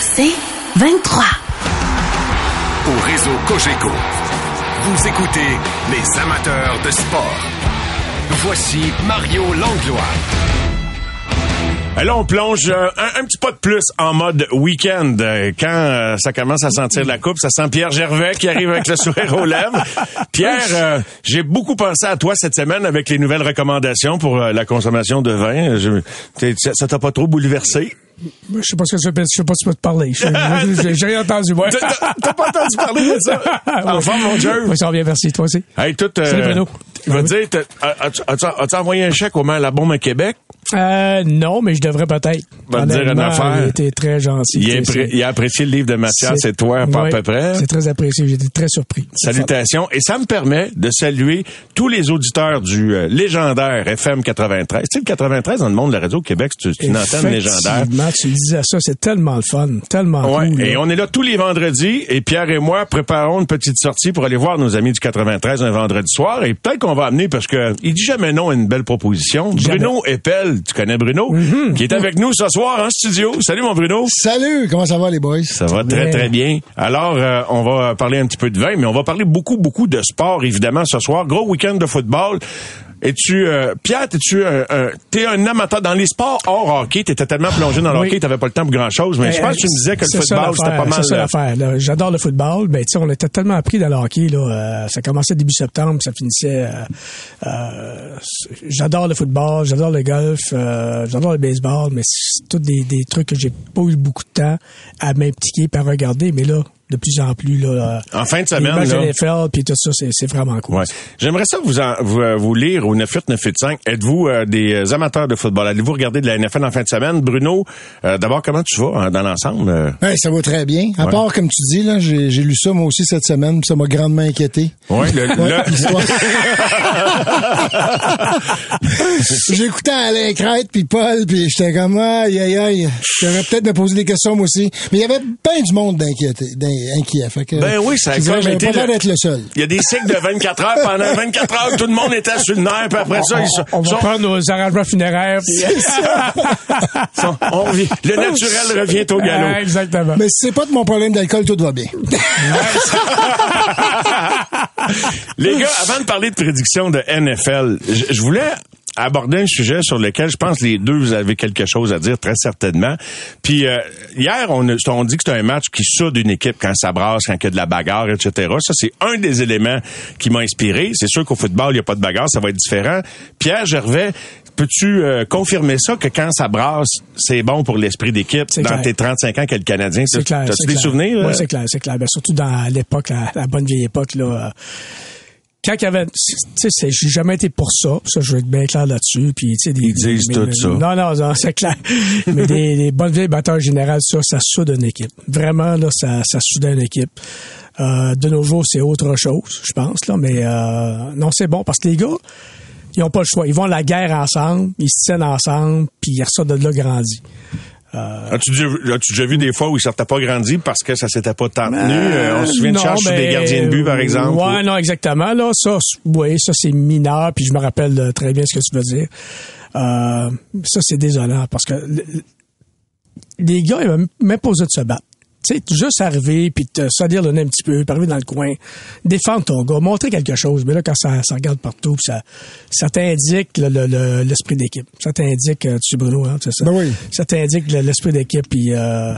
C'est 23. Au réseau Cogeco, vous écoutez les amateurs de sport. Voici Mario Langlois. Là, on plonge euh, un, un petit pas de plus en mode week-end. Euh, Quand euh, ça commence à sentir la coupe, ça sent Pierre Gervais qui arrive avec le sourire aux lèvres. Pierre, euh, j'ai beaucoup pensé à toi cette semaine avec les nouvelles recommandations pour euh, la consommation de vin. Je- ça t'a pas trop bouleversé? Je sais pas ce que je sais pas que tu peux te parler. J'ai rien entendu, moi. T'as- pas entendu parler de ça? Enfin, mon Dieu. Oui, ça bien, merci. Toi aussi. Hey, tout, Salut, Bruno. Je te dire, as-tu envoyé un chèque au maire La Bombe à Québec? Euh, non, mais je devrais peut-être. Va te dire une affaire. Il était très gentil. Il a, il apprécié le livre de Mathias c'est- et toi, pas à peu près. C'est très apprécié. J'étais très surpris. Salutations. Et ça me permet de saluer tous les auditeurs du euh, légendaire FM 93. Tu sais, le 93 dans le monde de la radio au Québec, c'est une antenne légendaire. Effectivement, tu disais ça, c'est tellement le fun, tellement Ouais, cool. et là. on est là tous les vendredis et Pierre et moi préparons une petite sortie pour aller voir nos amis du 93 un vendredi soir et peut-être qu'on va amener parce que il dit jamais non à une belle proposition. Jamais. Bruno Eppel, tu connais Bruno, qui est avec nous ce soir en studio. Salut mon Bruno. Salut, comment ça va les boys? Ça va très, très bien. Alors, euh, on va parler un petit peu de vin, mais on va parler beaucoup, beaucoup de sport, évidemment, ce soir. Gros week-end de football. Es-tu, euh, Pierre, es-tu un, un- t'es un amateur dans les sports hors hockey? T'étais tellement plongé dans le Oui. hockey, t'avais pas le temps pour grand-chose, mais je pense que tu me disais que le football, c'était pas mal. C'est ça euh, l'affaire. là. J'adore le football. Ben, tu sais, on était tellement appris dans le hockey. Là, euh, ça commençait début septembre, ça finissait. euh, euh, j'adore le football, j'adore le golf, euh, j'adore le baseball, mais c'est tous des, des trucs que j'ai pas eu beaucoup de temps à m'impliquer par regarder. Mais là, de plus en plus, là, En fin de les semaine, de là. NFL, puis tout ça, c'est, c'est vraiment cool. Ouais. J'aimerais ça vous, en- vous, euh, vous lire au 98985. Êtes-vous euh, des euh, amateurs de football? Allez-vous regarder de la NFL en fin de semaine? Bruno, euh, d'abord, comment tu vas hein, dans l'ensemble? Euh, Ouais, ça va très bien. À Ouais. part, comme tu dis, là, j'ai j'ai lu ça moi aussi cette semaine, puis ça m'a grandement inquiété. Ouais, le- Ouais, le- l'histoire. J'écoutais Alain Crête puis Paul, puis j'étais comme aïe aïe aïe. J'aurais peut-être me poser des questions moi aussi. Mais il y avait bien du monde d'inquiété, d'in- inquiet. Fait que, Ben oui, ça a comme été pas l'air le- d'être le seul. Il y a des cycles de 24 heures. Pendant 24 heures, tout le monde était sur le nerf, puis après ça, ils sont... On va sont- prendre nos arrangements funéraires. on revient- le naturel revient au Ah, galop. exactement. Mais si c'est pas de mon problème d'alcool, tout va bien. Les gars, avant de parler de prédiction de NFL, je voulais aborder un sujet sur lequel je pense les deux vous avez quelque chose à dire très certainement. Puis euh, hier on, a- on dit que c'est un match qui soude une équipe quand ça brasse, quand il y a de la bagarre, etc. Ça c'est un des éléments qui m'a inspiré. C'est sûr qu'au football il n'y a pas de bagarre, ça va être différent. Pierre Gervais, peux-tu euh, confirmer ça que quand ça brasse, c'est bon pour l'esprit d'équipe? Dans clair. tes 35 ans qu'est le Canadien? C'est clair. T'as-tu c'est des clair. souvenirs? Oui, c'est clair, c'est clair. Ben, surtout dans l'époque, la, la bonne vieille époque, là. euh, quand il y avait, tu sais, j'ai jamais été pour ça. Ça, je veux être bien clair là-dessus. Puis, tu sais, des- Ils disent tout mais- ça. Non, non, non, c'est clair. mais des, des bonnes vieilles batteurs générales, ça, ça soude une équipe. Vraiment, là, ça, ça soude une équipe. Euh, de nos jours, c'est autre chose, je pense, là. Mais, euh, non, c'est bon parce que les gars, ils ont pas le choix. Ils vont à la guerre ensemble, ils se tiennent ensemble, puis ils ressortent de là grandis. As-tu déjà, vu- as-tu déjà vu des fois où ils sortaient pas grandis parce que ça s'était pas tenu? Euh, on se souvient de charge sur des ben, gardiens de but, par exemple? Ouais, non, exactement. Là, ça, oui, ça c'est mineur, puis je me rappelle euh, très bien ce que tu veux dire. Euh, ça c'est désolant parce que le- le- les gars, ils même pas osé de se battre. Tu sais, juste arriver puis te salir le nez un petit peu, arriver dans le coin, défendre ton gars, montrer quelque chose. Mais là, quand ça, ça regarde partout, puis ça, ça t'indique le- le- le- l'esprit d'équipe. Ça t'indique, euh, tu Bruno, hein, c'est ça? Ben oui. Ça t'indique le- l'esprit d'équipe. Puis euh,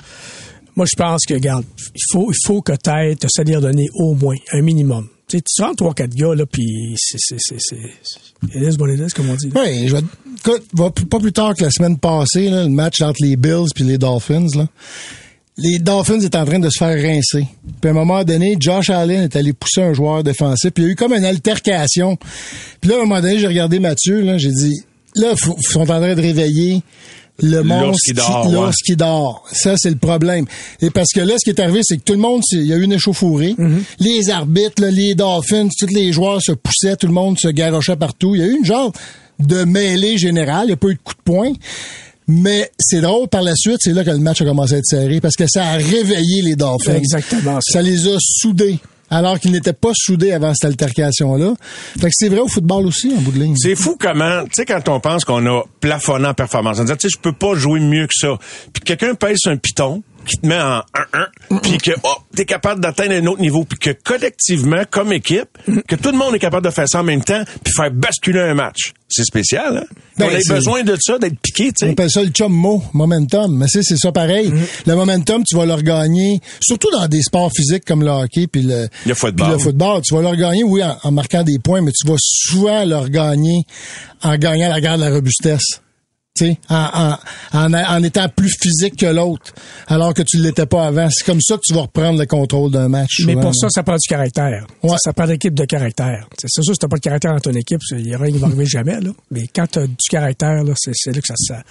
moi, je pense que, regarde, il faut, il faut que tu aies te salir donner au moins un minimum. Tu sais, tu rentres trois, quatre gars, là, puis c'est, c'est, c'est, c'est, c'est- it is what it is, comme on dit. Oui, je vais, écoute, pas plus tard que la semaine passée, là, le match entre les Bills puis les Dolphins, là. Les Dolphins étaient en train de se faire rincer. Puis à un moment donné, Josh Allen est allé pousser un joueur défensif. Puis il y a eu comme une altercation. Puis là, à un moment donné, j'ai regardé Mathieu, là, j'ai dit, là, ils sont en train de réveiller le monstre qui dort, ouais. qui dort. Ça, c'est le problème. Et parce que là, ce qui est arrivé, c'est que tout le monde, il y a eu une échauffourée. Mm-hmm. Les arbitres, là, les Dolphins, tous les joueurs se poussaient, tout le monde se garochait partout. Il y a eu une genre de mêlée générale. Il n'y a pas eu de coup de poing. Mais c'est drôle, par la suite, c'est là que le match a commencé à être serré parce que ça a réveillé les Dolphins. Exactement ça. Ça les a soudés. Alors qu'ils n'étaient pas soudés avant cette altercation-là. Fait que c'est vrai au football aussi, en bout de ligne. C'est fou comment, tu sais, quand on pense qu'on a plafonné en performance, on dit, tu sais, je peux pas jouer mieux que ça. Puis quelqu'un pèse un piton, qui te met en 1-1, puis que oh, t'es capable d'atteindre un autre niveau, puis que collectivement, comme équipe, que tout le monde est capable de faire ça en même temps, puis faire basculer un match. C'est spécial, hein? Ben, on a besoin de ça, d'être piqué, tu On sais. appelle ça le chum mot, momentum. Mais c'est, c'est ça pareil. Le momentum, tu vas le regagner, surtout dans des sports physiques comme le hockey puis le, Le football. puis le football. Tu vas le regagner, oui, en, en marquant des points, mais tu vas souvent le regagner en gagnant la guerre de la robustesse. Tu en, en, en, en étant plus physique que l'autre, alors que tu ne l'étais pas avant. C'est comme ça que tu vas reprendre le contrôle d'un match. Mais pour ça, ça prend du caractère. Ouais. Ça, ça prend l'équipe de caractère. C'est sûr, si t'as pas de caractère dans ton équipe, il y a rien qui va arriver jamais, là. Mais quand t'as du caractère, là, c'est c'est là que ça, ça,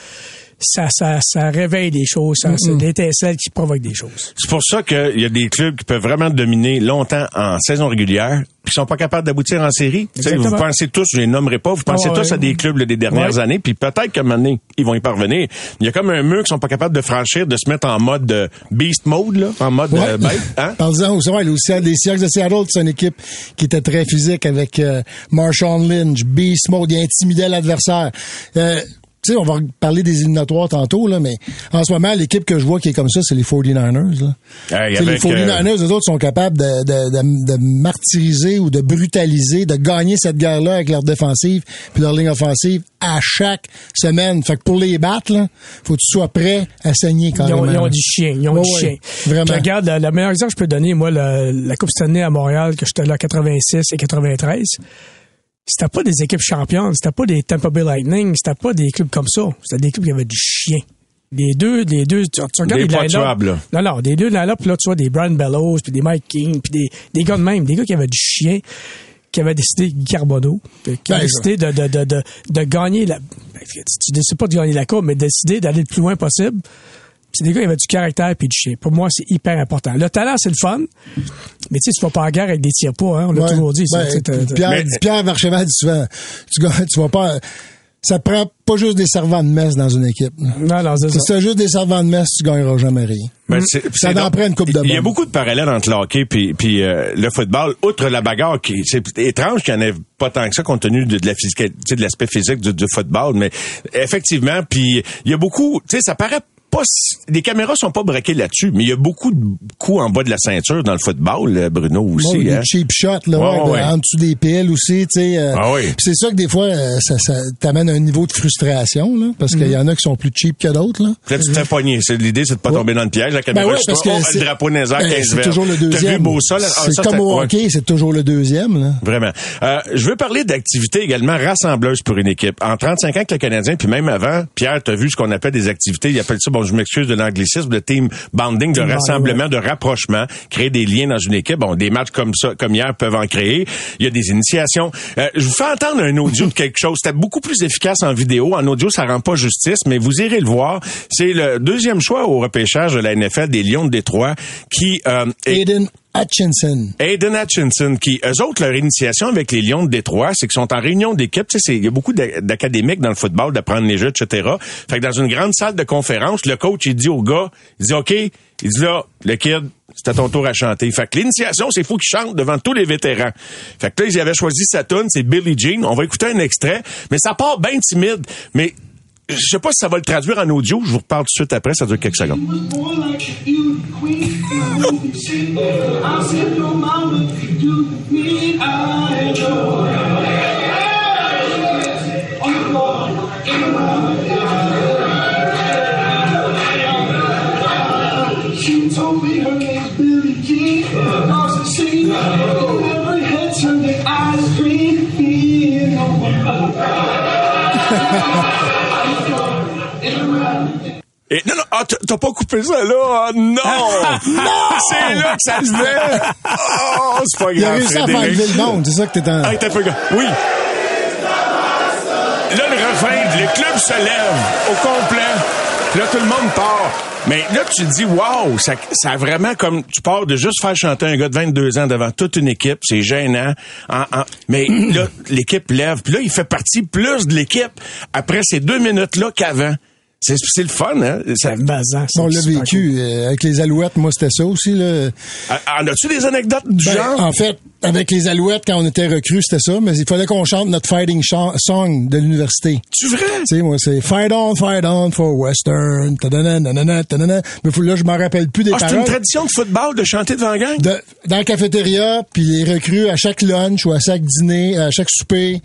ça, ça, ça réveille des choses. Ça, C'est l'étincelle qui provoque des choses. C'est pour ça qu'il y a des clubs qui peuvent vraiment dominer longtemps en saison régulière, puis qui sont pas capables d'aboutir en série. Vous pensez tous, je les nommerai pas, vous pensez Ah tous ouais. à des clubs là, des dernières Ouais. années, puis peut-être qu'à un moment donné, ils vont y parvenir. Il y a comme un mur qu'ils sont pas capables de franchir, de se mettre en mode euh, beast mode, là, en mode Ouais. euh, bête. Hein? Aussi, les Seahawks de Seattle, c'est une équipe qui était très physique avec euh, Marshawn Lynch, Beast Mode, il intimidait l'adversaire. Euh, tu sais, on va parler des éliminatoires tantôt, là, mais en ce moment, l'équipe que je vois qui est comme ça, c'est les 49ers. Là. Hey, les avec, 49ers, eux autres, sont capables de, de, de, de martyriser ou de brutaliser, de gagner cette guerre-là avec leur défensive puis leur ligne offensive à chaque semaine. Fait que pour les battre, là, faut que tu sois prêt à saigner quand Ils ont, même. ils ont du chien. Ils ont du chien. vraiment. Puis regarde, le, le meilleur exemple que je peux donner, moi, la Coupe Stanley à Montréal, que j'étais là en 86 et 93, c'était pas des équipes championnes, c'était pas des Tampa Bay Lightning, c'était pas des clubs comme ça. C'était des clubs qui avaient du chien. Les deux, les deux, tu, tu regardes Des les. Non, non, des deux line-up, là, tu vois des Brian Bellows, puis des Mike King, puis des, des gars de même, des gars qui avaient du chien, qui avaient décidé, Carbonneau, puis qui avaient décidé de, de, de, de, de gagner la, ben, tu décides pas de gagner la coupe, mais de décider d'aller le plus loin possible. C'est des gars qui avaient du caractère puis du chien. Pour moi, c'est hyper important. Le talent, c'est le fun, mais tu sais, tu vas pas en guerre avec des tirs pas, hein, on l'a Ouais. toujours dit. Ben, Pierre, Mais- Pierre Marcheval dit souvent, tu, tu vas pas, ça prend pas juste des servants de messe dans une équipe. Non, non, c'est Si ça. t'as juste des servants de messe, tu gagneras jamais rien. Ben, c'est- Ça c'est en donc- prend une coupe de Il y a beaucoup de parallèles entre le hockey puis, puis euh, le football. Outre la bagarre, qui c'est étrange qu'il n'y en ait pas tant que ça compte tenu de, de la physique, tu sais, de l'aspect physique du, du football, mais effectivement, puis il y a beaucoup, tu sais, ça paraît pas, les caméras sont pas braquées là-dessus, mais il y a beaucoup de coups en bas de la ceinture dans le football, euh, Bruno aussi. Bon, hein. cheap shots, là, Ouais, ouais, ouais. en dessous des piles aussi, tu sais. euh, Ah oui. c'est ça que des fois, euh, ça, ça t'amène à un niveau de frustration, là, parce Mhm. qu'il y en a qui sont plus cheap que d'autres, là. Là, tu te. C'est l'idée, c'est de pas Ouais. tomber dans le piège. La caméra, Ben ouais, sur parce que oh, c'est- le drapeau Ben, 15 c'est toujours le deuxième. vu beau ça? là? Ah, c'est comme au hockey, c'est toujours le deuxième, là. Vraiment. Euh, je veux parler d'activités également rassembleuses pour une équipe. En 35 ans que le Canadien, puis même avant, Pierre, tu as vu ce qu'on appelle des activités, il appelle ça, bon, je m'excuse de l'anglicisme, de team bonding, de Team rassemblement, de rapprochement, créer des liens dans une équipe. Bon, des matchs comme ça, comme hier, peuvent en créer. Il y a des initiations. Euh, je vous fais entendre un audio de quelque chose. C'était beaucoup plus efficace en vidéo. En audio, ça rend pas justice, mais vous irez le voir. C'est le deuxième choix au repêchage de la NFL des Lions de Détroit qui euh, est- Aiden Hutchinson. Aiden Hutchinson, qui, eux autres, leur initiation avec les Lions de Détroit, c'est qu'ils sont en réunion d'équipe. Tu sais, il y a beaucoup d'a- d'académiques dans le football, d'apprendre les jeux, etc. Fait que dans une grande salle de conférence, le coach, il dit au gars, il dit, OK, il dit là, le kid, c'est à ton tour à chanter. Fait que l'initiation, c'est fou qu'il chante devant tous les vétérans. Fait que là, ils avaient choisi sa tune, c'est Billie Jean. On va écouter un extrait, mais ça part bien timide. Mais je sais pas si ça va le traduire en audio. Je vous reparle tout de suite après, ça dure quelques secondes. Et non, non, ah, t'as- pas coupé ça là? Ah, non! non! C'est là que ça se fait! Oh, c'est pas grave, Il a réussi à faire enlever le monde, c'est ça que t'es en... Ah, t'as pas gars. Oui! Là, le refrain, les clubs se lèvent au complet. Puis là, tout le monde part. Mais là, tu te dis, wow, ça, ça a vraiment comme, tu pars de juste faire chanter un gars de 22 ans devant toute une équipe, c'est gênant. En- en- mais là, l'équipe lève. Puis là, il fait partie plus de l'équipe après ces deux minutes-là qu'avant. C'est, c'est le fun, hein? Ça, Bazan, c'est On l'a vécu euh, avec les Alouettes. Moi, c'était ça aussi. Là. en as-tu des anecdotes du Ben, genre? En fait, avec les Alouettes, quand on était recrues, c'était ça. Mais il fallait qu'on chante notre fighting song de l'université. Tu vrai? Tu sais, moi, c'est Fight on, fight on for Western. tadana, nanana, tadana. Mais faut- là, je m'en rappelle plus des Ah, c'est une paroles. tradition de football de chanter devant la gang? De- dans la cafétéria, puis les recrues, à chaque lunch ou à chaque dîner, à chaque souper,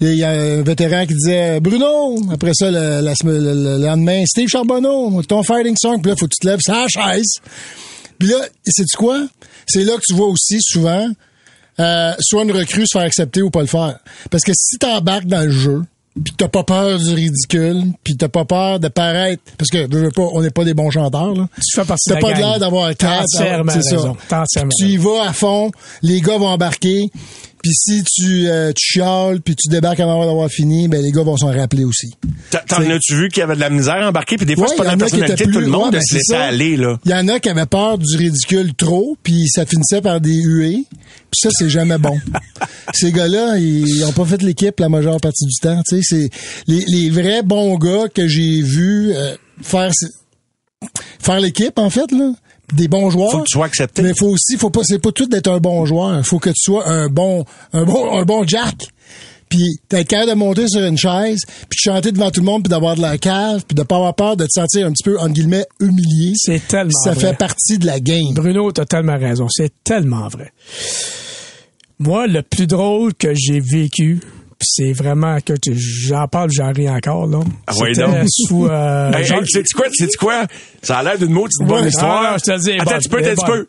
il y a un vétéran qui disait Bruno, après ça, le, la le- le lendemain, Steve Charbonneau, ton fighting song, puis là, faut que tu te lèves la chaise. Puis là, c'est quoi? C'est là que tu vois aussi souvent euh, soit une recrue se faire accepter ou pas le faire. Parce que si t'embarques dans le jeu, puis t'as pas peur du ridicule, puis t'as pas peur de paraître, parce que veux, veux pas, on n'est pas des bons chanteurs là. Tu fais partie T'as de la pas l'air d'avoir T'as quatre, c'est ça. Tu y vas à fond, les gars vont embarquer, puis si tu euh, tu chiales, puis tu débarques avant d'avoir fini, ben les gars vont s'en rappeler aussi. T'en- as-tu vu qu'il y avait de la misère embarquée? Puis des fois, Ouais, c'est pas la personnalité de tout le monde ouais, de ben, se laisser ça. aller, là. Il y en a qui avaient peur du ridicule trop, puis ça finissait par des huées. Puis ça, c'est jamais bon. Ces gars-là, ils ont pas fait l'équipe la majeure partie du temps. Tu sais, c'est les, les vrais bons gars que j'ai vus euh, faire faire l'équipe en fait là. Des bons joueurs. Faut que tu sois accepté. Mais faut aussi, faut pas, c'est pas tout d'être un bon joueur. Faut que tu sois un bon, un bon, un bon Jack. Puis t'être capable de monter sur une chaise, puis de chanter devant tout le monde, puis d'avoir de la cave, puis de pas avoir peur de te sentir un petit peu entre guillemets humilié. C'est tellement Ça vrai. fait partie de la game. Bruno, t'as tellement raison. C'est tellement vrai. Moi, le plus drôle que j'ai vécu, c'est vraiment que tu- j'en parle, j'en ris encore, là. Ah ouais, donc. sous, euh, Hey, hey, sais-tu quoi? Sais-tu quoi? Ça a l'air d'une maudite bonne Ouais, histoire. ah, non, je te dis, Attends, bonne, tu peux, tu peux.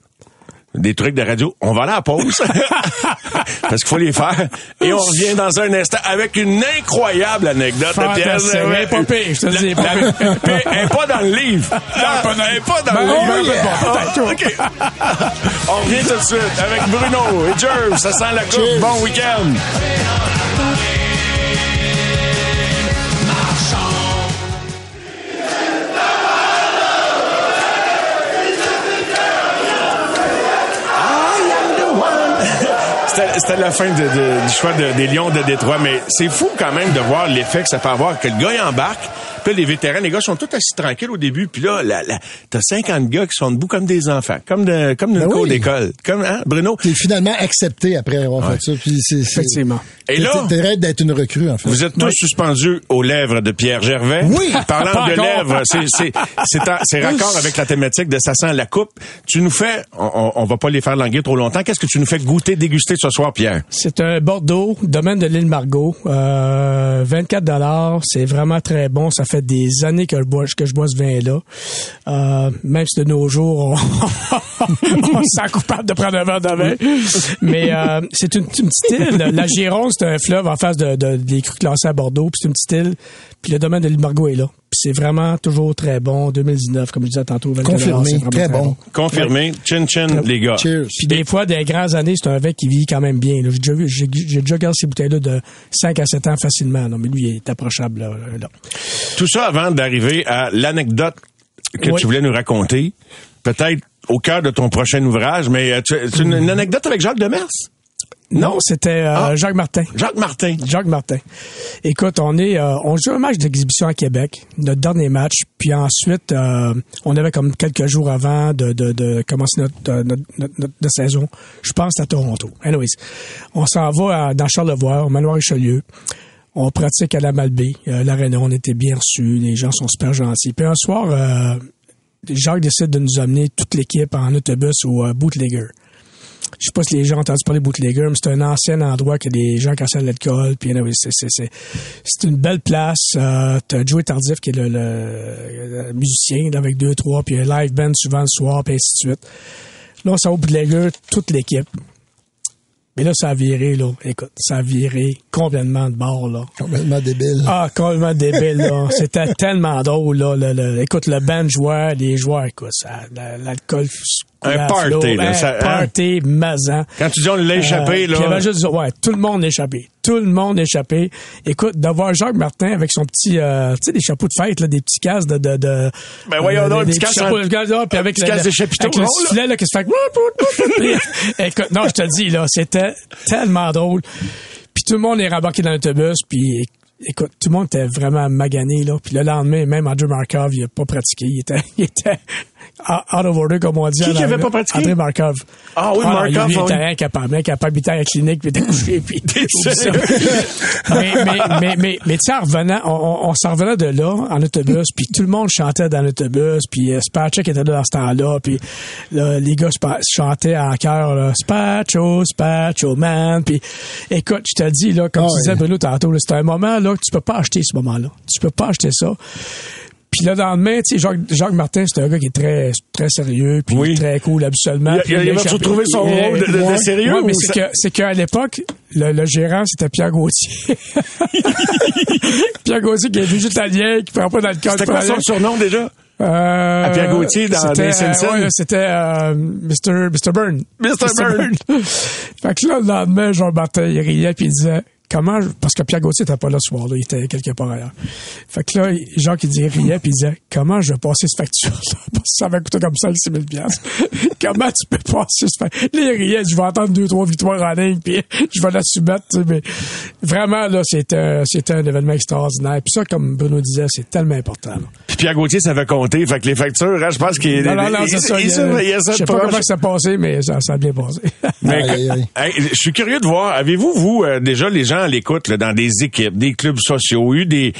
Des trucs de radio. On va aller à la pause. Parce qu'il faut les faire. Et on revient dans un instant avec une incroyable anecdote de Pierre. Elle est pas pire, je te le dis, elle est pas La- Elle dans le livre. Non, elle est pas dans Ben, le livre. On revient tout de suite avec Bruno et Jerv. Ça sent la coupe. Bon week-end. C'était la fin de- du choix de- des Lions de Détroit, mais c'est fou quand même de voir l'effet que ça peut avoir, que le gars embarque, puis là, les vétérans, les gars sont tous assis tranquilles au début, puis là, la, la- t'as 50 gars qui sont debout comme des enfants, comme de, comme d'une Ben cour oui. d'école. Comme, hein, Bruno? T'es finalement accepté après avoir fait ça. Puis c'est, c'est- Effectivement. Et là- t'es- d'être une recrue, en fait. Vous êtes tous suspendus aux lèvres de Pierre Gervais? Oui. Parlant Pas de encore. lèvres, c'est, c'est, c'est, raccord avec la thématique de Ça sent la coupe. Tu nous fais, on, on- on va pas les faire languir trop longtemps. Qu'est-ce que tu nous fais goûter, déguster ce soir, Pierre? C'est un Bordeaux, domaine de l'île Margot. Euh, 24 dollars, c'est vraiment très bon. Ça fait des années que je bois, que je bois ce vin-là. Euh, même si de nos jours, on, on se sent coupable de prendre un verre de vin. Mais euh, c'est une, une petite île. La Gironde, c'est un fleuve en face de, de- des crues classées à Bordeaux. Puis c'est une petite île. Puis le domaine de l'île Margot est là. Puis c'est vraiment toujours très bon. 2019, comme je disais tantôt. 24 Confirmé, très bon. Confirmé. Chin chin, les gars. Cheers. puis des fois, des grandes années, c'est un vin qui vit quand même bien. là. J'ai déjà, vu- j'ai, j'ai déjà gardé ces bouteilles-là de 5 à 7 ans facilement. Non, mais lui, il est approchable. Là, là. Tout ça avant d'arriver à l'anecdote que tu voulais nous raconter. Peut-être au cœur de ton prochain ouvrage, mais euh, tu- c'est une, une anecdote avec Jacques Demers? Non, c'était euh, Ah. Jacques Martin. Jacques Martin. Jacques Martin. Écoute, on est, euh, on joue un match d'exhibition à Québec, notre dernier match, puis ensuite, euh, on avait comme quelques jours avant de, de, de commencer notre, euh, notre, notre, notre- notre saison. Je pense à Toronto. Anyways, on s'en va à- dans Charlevoix, au manoir Richelieu. On pratique à la Malbaie, euh, l'aréna, on était bien reçus, les gens sont super gentils. Puis un soir, euh, Jacques décide de nous amener toute l'équipe en autobus au Bootlegger je sais pas si les gens ont entendu parler de Bootlegger, mais c'est un ancien endroit que des gens consomment de l'alcool. Puis c'est c'est c'est c'est une belle place. Euh, T'as Joey Tardif qui est le, le- le musicien avec deux trois, puis un live band souvent le soir, puis ainsi de suite. Là, on s'en va au Bootlegger, toute l'équipe. Mais là, ça a viré, là. Écoute, ça a viré complètement de bord, là. Complètement débile. Ah, complètement débile, là. C'était tellement drôle, là. Le- le- écoute, le band joueur, les joueurs, écoute, l'alcool Un party, là, Un ça- hein? party mazan. Quand tu dis on l'a échappé, Euh, il y là. avait juste, ouais, tout le monde échappé. Tout le monde échappé. Écoute, d'avoir Jacques Martin avec son petit, euh, tu sais, des chapeaux de fête, là, des petits casques de, de, de Ben voyons euh, donc, un des petit casque chapeaux en- de là, puis avec casque de chapiteau avec le là. sifflet, là, qui se fait, écoute, non, je te dis, là, c'était tellement drôle. Puis tout le monde est rembarqué dans l'autobus, puis écoute, tout le monde était vraiment magané, là. Puis le lendemain, même Andrew Markov, il a pas pratiqué. Il était, il était out of order, comme on dit. Qui en qui avait anglais. pas pratiqué? André Markov. Ah oui, non, Markov, il oui. était incapable, incapable. Il était à la clinique, puis il était couché, puis mais, mais, mais, mais, mais tu sais, en revenant, on, s'en revenait de là, en autobus, puis tout le monde chantait dans l'autobus, puis euh, Spatchek était là dans ce temps-là, puis là, les gars chantaient en chœur, là, Spatcho, Spatcho, man, puis écoute, je te dis, là, comme Ah tu disais. Bruno, tantôt, c'est un moment, là, que tu peux pas acheter ce moment-là. Tu peux pas acheter ça. Puis le lendemain, tu sais, Jacques, Jacques Martin, c'est un gars qui est très, très sérieux, puis Oui. très cool habituellement. Il a- il il a retrouvé son rôle de- de- de Ouais. sérieux Ouais, mais c'est ça- que, c'est qu'à l'époque, le, le gérant, c'était Pierre Gauthier. Pierre Gauthier qui est végétalien, qui prend pas d'alcool. C'était quoi son surnom déjà? Euh, À Pierre Gauthier dans c'était, les Simpsons? euh, ouais, c'était euh, Mr. Mr. Byrne. Mr. Byrne. fait que là, le lendemain, Jean Martin, il riait puis il disait comment parce que Pierre Gauthier était pas là ce soir-là, il était quelque part ailleurs. Fait que là, Jacques il disait, il riait puis il disait comment je vais passer cette facture là parce que ça va coûter comme ça 6 000 piastres. Comment tu peux passer cette facture Là, il riait, je vais attendre deux trois victoires en ligne puis je vais la soumettre, tu sais, mais vraiment là, c'était c'était un événement extraordinaire. Puis ça comme Bruno disait, c'est tellement important. là. Puis Pierre Gauthier savait compter, fait que les factures, hein, je pense qu'il Non, non, non, il- c'est ça. il il- Je sais pas comment ça s'est passé, mais ça, ça a bien passé. Mais, Aïe, aïe, hey, je suis curieux de voir, avez-vous, vous, euh, déjà, les gens là, dans des équipes, des clubs sociaux, eu des,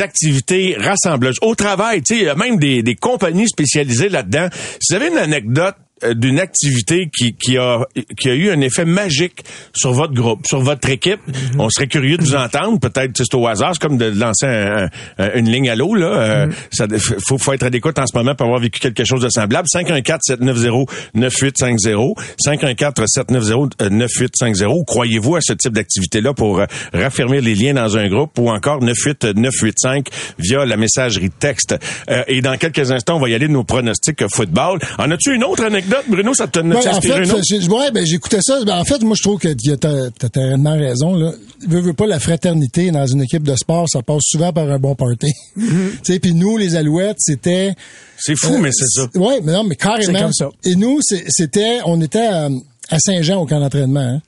activités rassembleuses, au travail, tu sais, même des, des compagnies spécialisées là-dedans. Vous avez une anecdote d'une activité qui, qui, a, qui a eu un effet magique sur votre groupe, sur votre équipe, on serait curieux de vous entendre. Peut-être c'est au hasard, c'est comme de lancer un- un- une ligne à l'eau. Là, Euh, ça faut, faut être à l'écoute en ce moment pour avoir vécu quelque chose de semblable. 514-790-9850, 514-790-9850. Ou Croyez-vous à ce type d'activité-là pour euh, raffermir les liens dans un groupe ou encore 98985 via la messagerie texte? Euh, et dans quelques instants, on va y aller de nos pronostics football. En as-tu une autre anecdote, Bruno? Ça te Ben, tu en fait, j'ai- ouais, ben, j'écoutais ça. Ben, en fait, moi, je trouve que tu as, t'as tellement raison, là. Veux, veux pas la fraternité dans une équipe de sport, ça passe souvent par un bon party. Mm-hmm. tu sais, puis nous, les Alouettes, c'était... C'est fou, mais c'est ça. Ouais, mais non, mais carrément. C'est comme ça. Et nous, c'était, on était à, à Saint-Jean au camp d'entraînement, hein,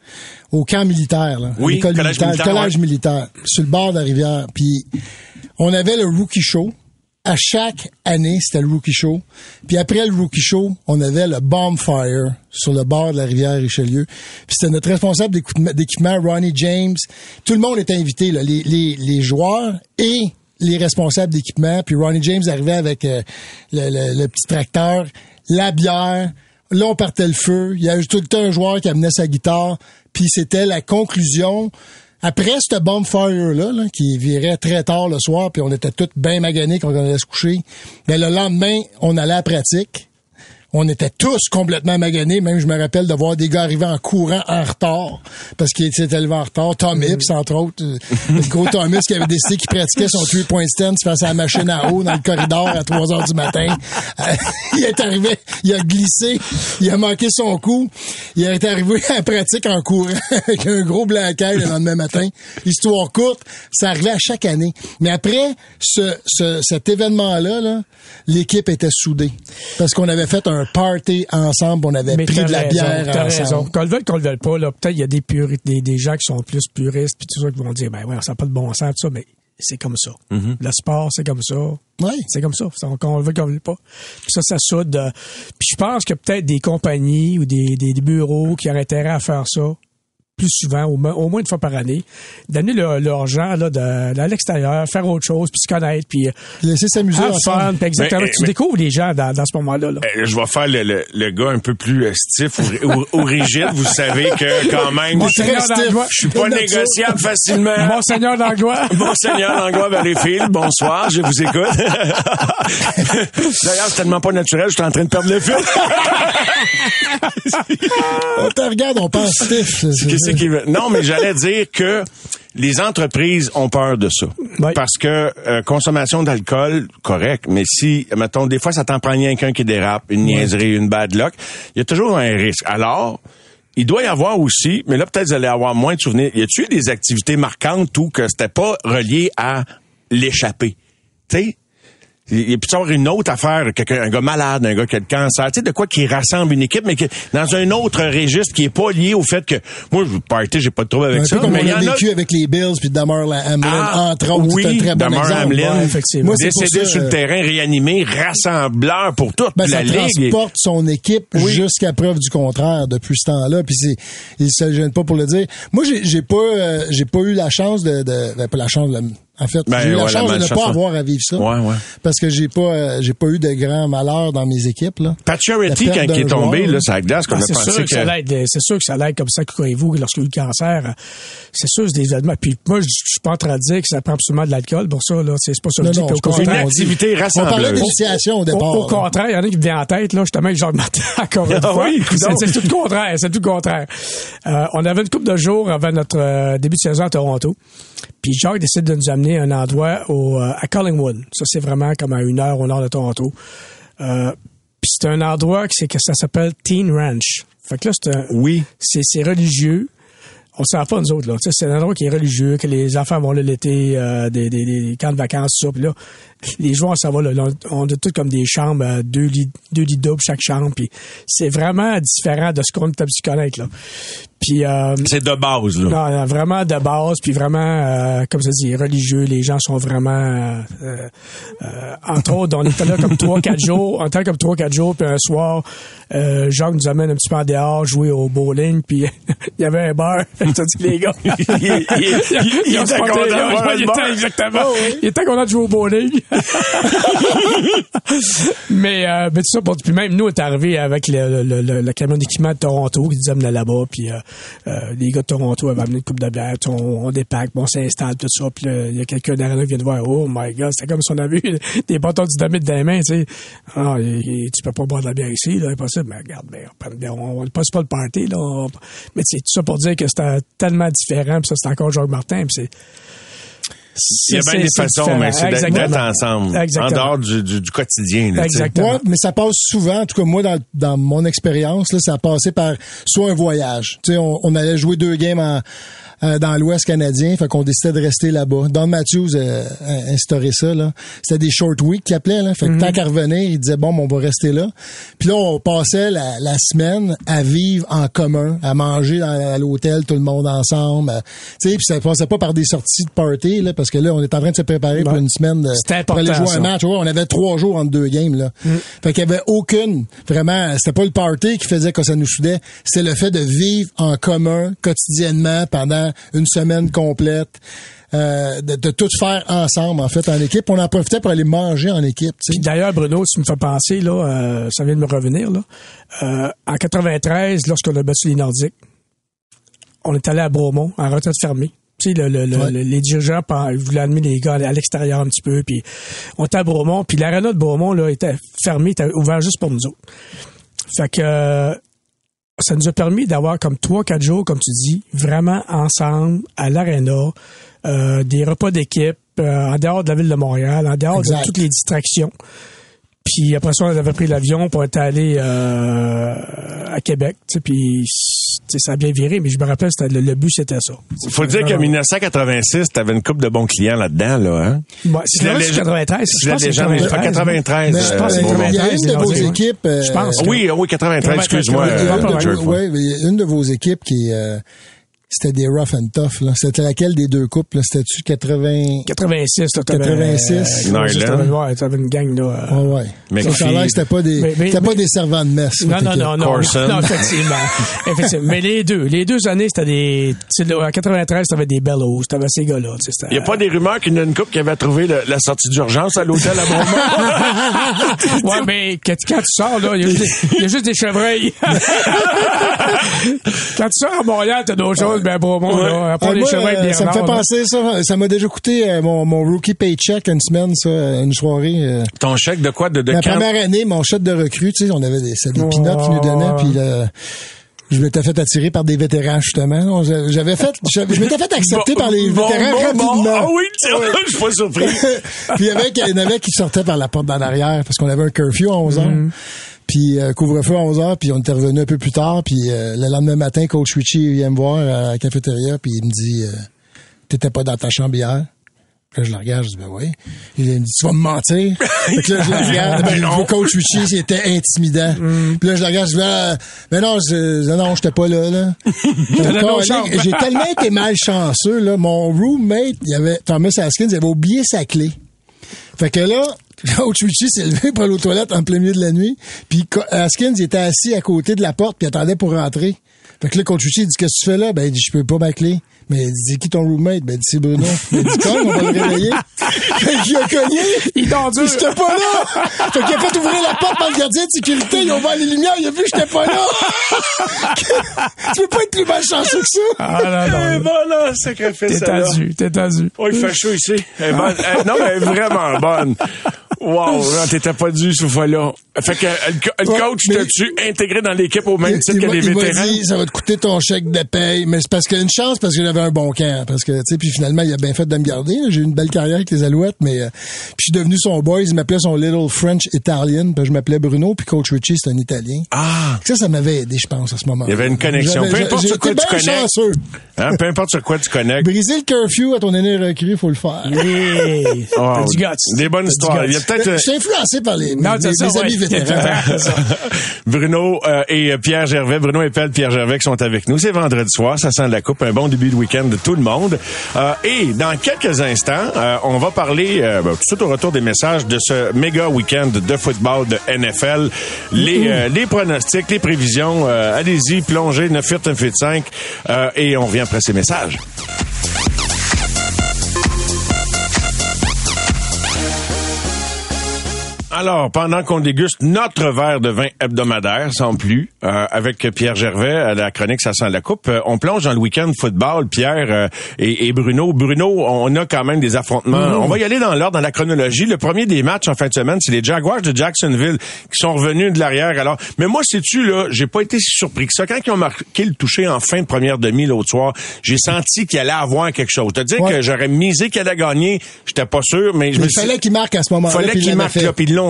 au camp militaire, là, Oui, l'école collège militaire, militaire, le collège ouais. militaire, sur le bord de la rivière. Puis on avait le rookie show. À chaque année, c'était le rookie show. Puis après le rookie show, on avait le bonfire sur le bord de la rivière Richelieu. Puis c'était notre responsable d'équipement- Ronnie James. Tout le monde était invité, là, les, les, les joueurs et les responsables d'équipement. Puis Ronnie James arrivait avec euh, le, le- le petit tracteur, la bière. Là, on partait le feu. Il y avait tout le temps un joueur qui amenait sa guitare. Puis c'était la conclusion. Après ce bonfire-là, là, qui virait très tard le soir, puis on était tous bien maganés quand on allait se coucher, ben, le lendemain, on allait à la pratique. On était tous complètement maganés. Même, je me rappelle de voir des gars arriver en courant en retard parce qu'ils s'étaient levés en retard. Tom Hips, entre autres. euh, Le gros Tom Hips qui avait décidé qu'il pratiquait son three-point stance face à la machine à eau dans le corridor à 3 heures du matin. Euh, il est arrivé, il a glissé, il a manqué son coup. Il est arrivé à la pratique en courant avec un gros eye le lendemain matin. Histoire courte, ça arrivait à chaque année. Mais après ce, ce- cet événement-là, là, l'équipe était soudée. Parce qu'on avait fait un party ensemble, on avait Mais pris de la raison, bière t'as ensemble. raison. Qu'on le veuille, qu'on le veuille pas, là, peut-être il y a des, puri- des, des gens qui sont plus puristes puis tout ça qui vont dire, ben ouais, ça n'a pas de bon sens, tout ça, mais c'est comme ça. Mm-hmm. Le sport, c'est comme ça. Ouais. C'est comme ça. Qu'on le veuille, qu'on le veuille pas. Puis ça, ça soude. euh, Puis je pense que peut-être des compagnies ou des, des, des bureaux qui auraient intérêt à faire ça plus souvent, au, moins- au moins une fois par année, d'amener leur, leur gens là, de, d'aller à l'extérieur, faire autre chose, puis se connaître, puis Laisser s'amuser fun, puis exactement. Mais, tu mais- découvres les gens dans, dans ce moment-là. Là. Euh, je vais faire le, le, le gars un peu plus euh, stiff ou, ou- ou rigide. Vous savez que quand même, Mon je, d'Anglois. je suis pas négociable facilement. Monseigneur d'Anglois. Monseigneur Langlois Valleyfield, bonsoir, je vous écoute. D'ailleurs, c'est tellement pas naturel, je suis en train de perdre le fil. On te regarde, on pense stiff. C'est-. Non, mais j'allais dire que les entreprises ont peur de ça. Oui. Parce que euh, consommation d'alcool, correct, mais si, mettons, des fois, ça t'en prend rien qu'un qui dérape, une niaiserie, une bad luck, il y a toujours un risque. Alors, il doit y avoir aussi, mais là, peut-être vous allez avoir moins de souvenirs. Y a-tu des activités marquantes ou que c'était pas relié à l'échapper? Tu sais? Il y peut avoir une autre affaire, quelqu'un, un gars malade, un gars qui a le cancer, tu sais, de quoi qui rassemble une équipe, mais que dans un autre registre qui est pas lié au fait que, moi, je party, j'ai pas de trouble avec Un ça, peu comme mais il y on a vécu avec les Bills puis Damar Hamlin, Ah, entre autres. oui, c'est un très bon Damar exemple. Hamlin, Ouais, effectivement. Moi, décédé ça, sur le euh, terrain, réanimé, rassembleur pour toute Ben, la ça ligue. transporte son équipe Oui. jusqu'à preuve du contraire depuis ce temps-là. Puis c'est, il se gêne pas pour le dire. Moi, j'ai, j'ai pas, euh, j'ai pas eu la chance de, de ben, pas la chance. de- en fait, Ben, j'ai eu la ouais, la chance de ne pas avoir à vivre ça. Ouais, ouais. Parce que j'ai pas, euh, j'ai pas eu de grands malheurs dans mes équipes là. Pacioretty, quand il est tombé, joueur, là, ça glace, qu'on Ah, a c'est pensé sûr que, ça l'aide, c'est sûr que ça l'aide comme ça que vous lorsqu'il y a eu le cancer. euh, C'est sûr, c'est des événements. Puis moi, je suis pas en train de dire que ça prend absolument de l'alcool pour ça. Là, c'est pas ça que je dis. au une contraire, dit. activité On parlait rassembleuse. d'initiation au départ. au contraire, il y en a qui me viennent en tête, là, justement, avec Jacques Martin, encore une Ah fois. oui, c'est, tout le contraire, c'est tout le contraire. Euh, on avait une couple de jours avant notre euh, début de saison à Toronto. Puis Jacques décide de nous amener à un endroit au, euh, à Collingwood. Ça, c'est vraiment comme à une heure au nord de Toronto. Euh, puis c'est un endroit que que ça s'appelle Teen Ranch. Fait que là, c'est un, Oui. c'est, religieux. On ne savait pas, nous autres. Là. C'est un endroit qui est religieux, que les enfants vont là l'été, euh, des, des, des camps de vacances, tout ça. Puis là, les joueurs, ça va, là, on a tout comme des chambres, euh, deux lits, deux lits doubles chaque chambre. Puis c'est vraiment différent de ce qu'on est habitué connaître. Là. Puis euh, C'est de base, là. non, non, vraiment de base, puis vraiment, euh, comme ça dit, religieux. Les gens sont vraiment, euh, euh, entre autres, on était là comme trois, quatre jours, on était là comme trois, quatre jours, puis un soir, euh, Jacques nous amène un petit peu en dehors jouer au bowling, puis il y avait un bar. Je te dis, les gars, il, il- il-. Il était content de jouer au bowling. mais, euh, mais tout ça, pour, puis même nous, on est arrivé avec le, le, camion d'équipement de Toronto qui nous amenait là-bas, puis euh, euh, les gars de Toronto avaient amené une coupe de bière, on, on on s'installe, tout ça, puis il y a quelqu'un derrière nous qui vient de voir, oh my god, c'était comme si on avait eu des bâtons de dynamite dans les mains, tu sais. Ah, tu peux pas boire de la bière ici, là, impossible, mais regarde, ben, on, on, on passe pas le party, là. on- mais c'est tout ça pour dire que c'était tellement différent, puis ça, c'est encore Jacques Martin, puis c'est... Il y a bien des façons, mais c'est d'être- d'être Exactement. ensemble. En Exactement. dehors du, du, du quotidien, là. Exactement. Ouais, mais ça passe souvent, en tout cas moi dans, dans mon expérience, là, ça a passé par soit un voyage. Tu sais, on, on allait jouer deux games en- euh, dans l'Ouest canadien, fait qu'on décidait de rester là-bas. Don Matthews euh, a instauré ça. là. C'était des short weeks qu'il appelait. Là. Fait que tant qu'à revenir, il disait bon, on va rester là. Puis là, on passait la, la semaine à vivre en commun, à manger dans- à l'hôtel tout le monde ensemble. Tu sais, puis ça passait pas par des sorties de party là, parce que là, on est en train de se préparer pour une semaine de, C'était pour aller jouer un match. Ouais, on avait trois jours entre deux games là. Fait qu'il y avait aucune vraiment. C'était pas le party qui faisait que ça nous soudait. C'était le fait de vivre en commun quotidiennement pendant une semaine complète. euh, de, de tout faire ensemble en fait en équipe. On en profitait pour aller manger en équipe. d'ailleurs, Bruno, tu me fais penser, là, euh, ça vient de me revenir, là. Euh, en 93, lorsqu'on a battu les Nordiques, on est allé à Bromont, en retraite fermée. Tu sais, le, le- le- Ouais. les dirigeants voulaient amener les gars à l'extérieur un petit peu, puis on était à Bromont, puis l'aréna de Bromont, là, était fermé, était ouvert juste pour nous autres. Fait que euh, ça nous a permis d'avoir comme trois, quatre jours, comme tu dis, vraiment ensemble à l'aréna, euh, des repas d'équipe, euh, en dehors de la ville de Montréal, en dehors Exact. de toutes les distractions. Puis après ça, on avait pris l'avion pour être allé euh, à Québec. Tu sais, puis tu sais, ça a bien viré, mais je me rappelle, c'était le, le but, c'était ça. Faut dire qu'en 1986, t'avais une couple de bons clients là-dedans, là, hein? Ouais, c'est la la lég- 93. c'est la légende, que je crois 93, Mais, euh, je pense que euh, c'est il y a 93, une de vos équipes. euh, Je pense. Oui, oui, 93, excuse-moi. il Ouais, euh, il une de vos équipes qui euh, c'était des rough and tough. là. C'était laquelle des deux coupes? là? C'était-tu 80... 86, là, t'avais, 86. euh, Nyland. t'avais, ouais, t'avais une gang, là. euh, Ouais, ouais. McPhee. Ça, ça a l'air que c'était pas des, Mais- mais- c'était pas mais- des servants de messe. Non, non, non, non. Non, effectivement. effectivement. Mais les deux, les deux années, c'était des, en 93, t'avais des bellows, t'avais ces gars-là, Il n'y a pas des rumeurs qu'il y en a une couple qui avait trouvé le- la sortie d'urgence à l'hôtel à Bromont? Ouais, mais que- quand tu sors, là, il y, a juste des- il y a juste des chevreuils. quand tu sors à Montréal, t'as d'autres choses, ben, à Bromont, là, Ah, les moi, euh, ça me fait là. penser ça. Ça m'a déjà coûté euh, mon, mon rookie paycheck une semaine, ça, une soirée. euh. Ton chèque de quoi? De, de Ma camp? première année, mon chèque de recrue, tu sais, on avait des, c'est des qui nous donnaient, puis le- Je m'étais fait attirer par des vétérans, justement. J'avais fait, je m'étais fait accepter par les Bon, vétérans bon, bon. rapidement. Ah oui, tiens, je suis pas surpris. puis il y avait, il y en avait qui sortaient par la porte d'en arrière parce qu'on avait un curfew à 11 h Puis euh, couvre-feu à 11 h puis on était revenu un peu plus tard. Puis euh, le lendemain matin, coach Richie vient me voir à la cafétéria, puis il me dit euh, T'étais pas dans ta chambre hier? Puis là, je le regarde, je dis, ben oui. Il me dit, tu vas me mentir? Fait que là, je le regarde, puis le coach Richie, c'était intimidant. Puis là, je le regarde, je dis, ah, ben non, je, non, non, j'étais pas là, là. J'ai tellement été malchanceux, là. Mon roommate, il y avait, Thomas Haskins, il avait oublié sa clé. Fait que là, Coach Richie s'est levé pour aller aux toilettes en plein milieu de la nuit. Puis Haskins, était assis à côté de la porte puis attendait pour rentrer. Fait que là, il dit, qu'est-ce que tu fais là? Ben, il dit, je peux pas ma. Mais il dit, qui ton roommate? Ben, dit, c'est Bruno. Ben, il dit, cogne, on va le réveiller. fait qu'il a cogné. Il t'en Puis j'étais pas là. Fait qu'il a fait ouvrir la porte par le gardien de sécurité. Il a ouvert les lumières. Il a vu que j'étais pas là. tu peux pas être plus malchanceux que ça? Ah, non, Eh non. ben là, sacrifice T'es tendu, t'es tendu. Oh, il fait chaud ici. Elle est bonne. Eh, non, mais elle est vraiment bonne. Wow, t'étais pas dû ce fois-là. Fait que euh, le, coach, t'as-tu intégré dans l'équipe au même titre que les vétérans? dit, ça va te coûter ton chèque de paye. Mais c'est parce que une chance, parce que j'avais un bon camp. Parce que, tu sais, puis finalement, il a bien fait de me garder. J'ai eu une belle carrière avec les Alouettes, mais euh, puis je suis devenu son boy. Il m'appelait son Little French Italian. Puis je m'appelais Bruno, puis Coach Richie, c'est un Italien. Ah! Ça, ça m'avait aidé, je pense, à ce moment-là. Il y avait une connexion. Peu importe sur quoi tu connectes. Hein, peu importe sur quoi tu connectes. Briser le curfew à ton année recrue, faut le faire. Yeah. Guts. Des bonnes histoires. Il y a peut-être... euh, Je suis influencé par les, Non, mes, c'est ça, mes amis ouais. vétérans. Bruno euh, et Pierre Gervais, Bruno Epel, Pierre Gervais qui sont avec nous. C'est vendredi soir, ça sent la coupe, un bon début de week-end de tout le monde. Euh, et dans quelques instants, euh, on va parler euh, ben, tout de suite au retour des messages de ce méga week-end de football de NFL. Les, euh, les pronostics, les prévisions, euh, allez-y, plongez 9 8 9 8 5 euh, et on revient après ces messages. Alors, pendant qu'on déguste notre verre de vin hebdomadaire, sans plus, euh, avec Pierre Gervais à la chronique Ça sent la coupe, euh, on plonge dans le week-end football, Pierre euh, et, et Bruno. Bruno, on a quand même des affrontements. On va y aller dans l'ordre, dans la chronologie. Le premier des matchs en fin de semaine, c'est les Jaguars de Jacksonville qui sont revenus de l'arrière. Alors, mais moi, sais-tu, là, j'ai pas été si surpris que ça. Quand ils ont marqué le toucher en fin de première demi l'autre soir, j'ai senti qu'il allait avoir quelque chose. Te dire Ouais. que j'aurais misé qu'il allait gagner, j'étais pas sûr, mais je me Il suis- fallait qu'il marque à ce moment-là. fallait qu'il marque fait. là, puis ils l'ont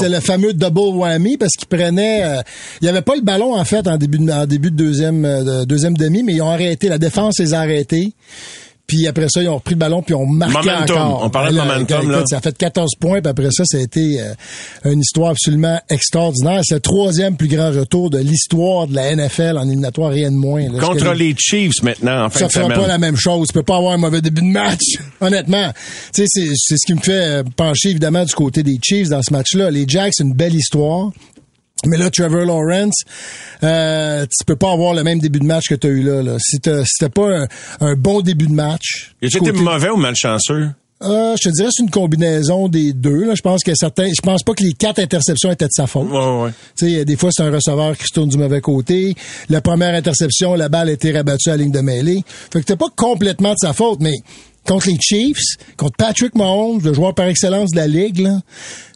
C'est le fameux double whammy parce qu'ils prenaient, euh, il y avait pas le ballon en fait en début de, début de deuxième euh, de deuxième demi, mais ils ont arrêté la défense les a arrêtés. Puis après ça, ils ont repris le ballon puis ils ont marqué Momentum. encore. On parlait de momentum, écoute, là. Ça a fait 14 points puis après ça, ça a été euh, une histoire absolument extraordinaire. C'est le troisième plus grand retour de l'histoire de la NFL en éliminatoire, rien de moins. là. Contre les Chiefs maintenant, en fin ça de fera semaine. pas la même chose. Tu peux pas avoir un mauvais début de match, honnêtement. Tu sais, c'est, c'est ce qui me fait euh, pencher évidemment du côté des Chiefs dans ce match-là. Les Jacks, c'est une belle histoire. Mais là, Trevor Lawrence, euh, tu peux pas avoir le même début de match que tu as eu là. là. Si t'as pas un, un bon début de match... Il était côté- mauvais ou malchanceux? Euh, je te dirais c'est une combinaison des deux. Là. Je pense que certains, je pense pas que les quatre interceptions étaient de sa faute. Ouais, ouais, ouais. Tu sais, des fois, c'est un receveur qui se tourne du mauvais côté. La première interception, la balle a été rabattue à la ligne de mêlée. Fait que c'était pas complètement de sa faute, mais contre les Chiefs, contre Patrick Mahomes, le joueur par excellence de la ligue, là,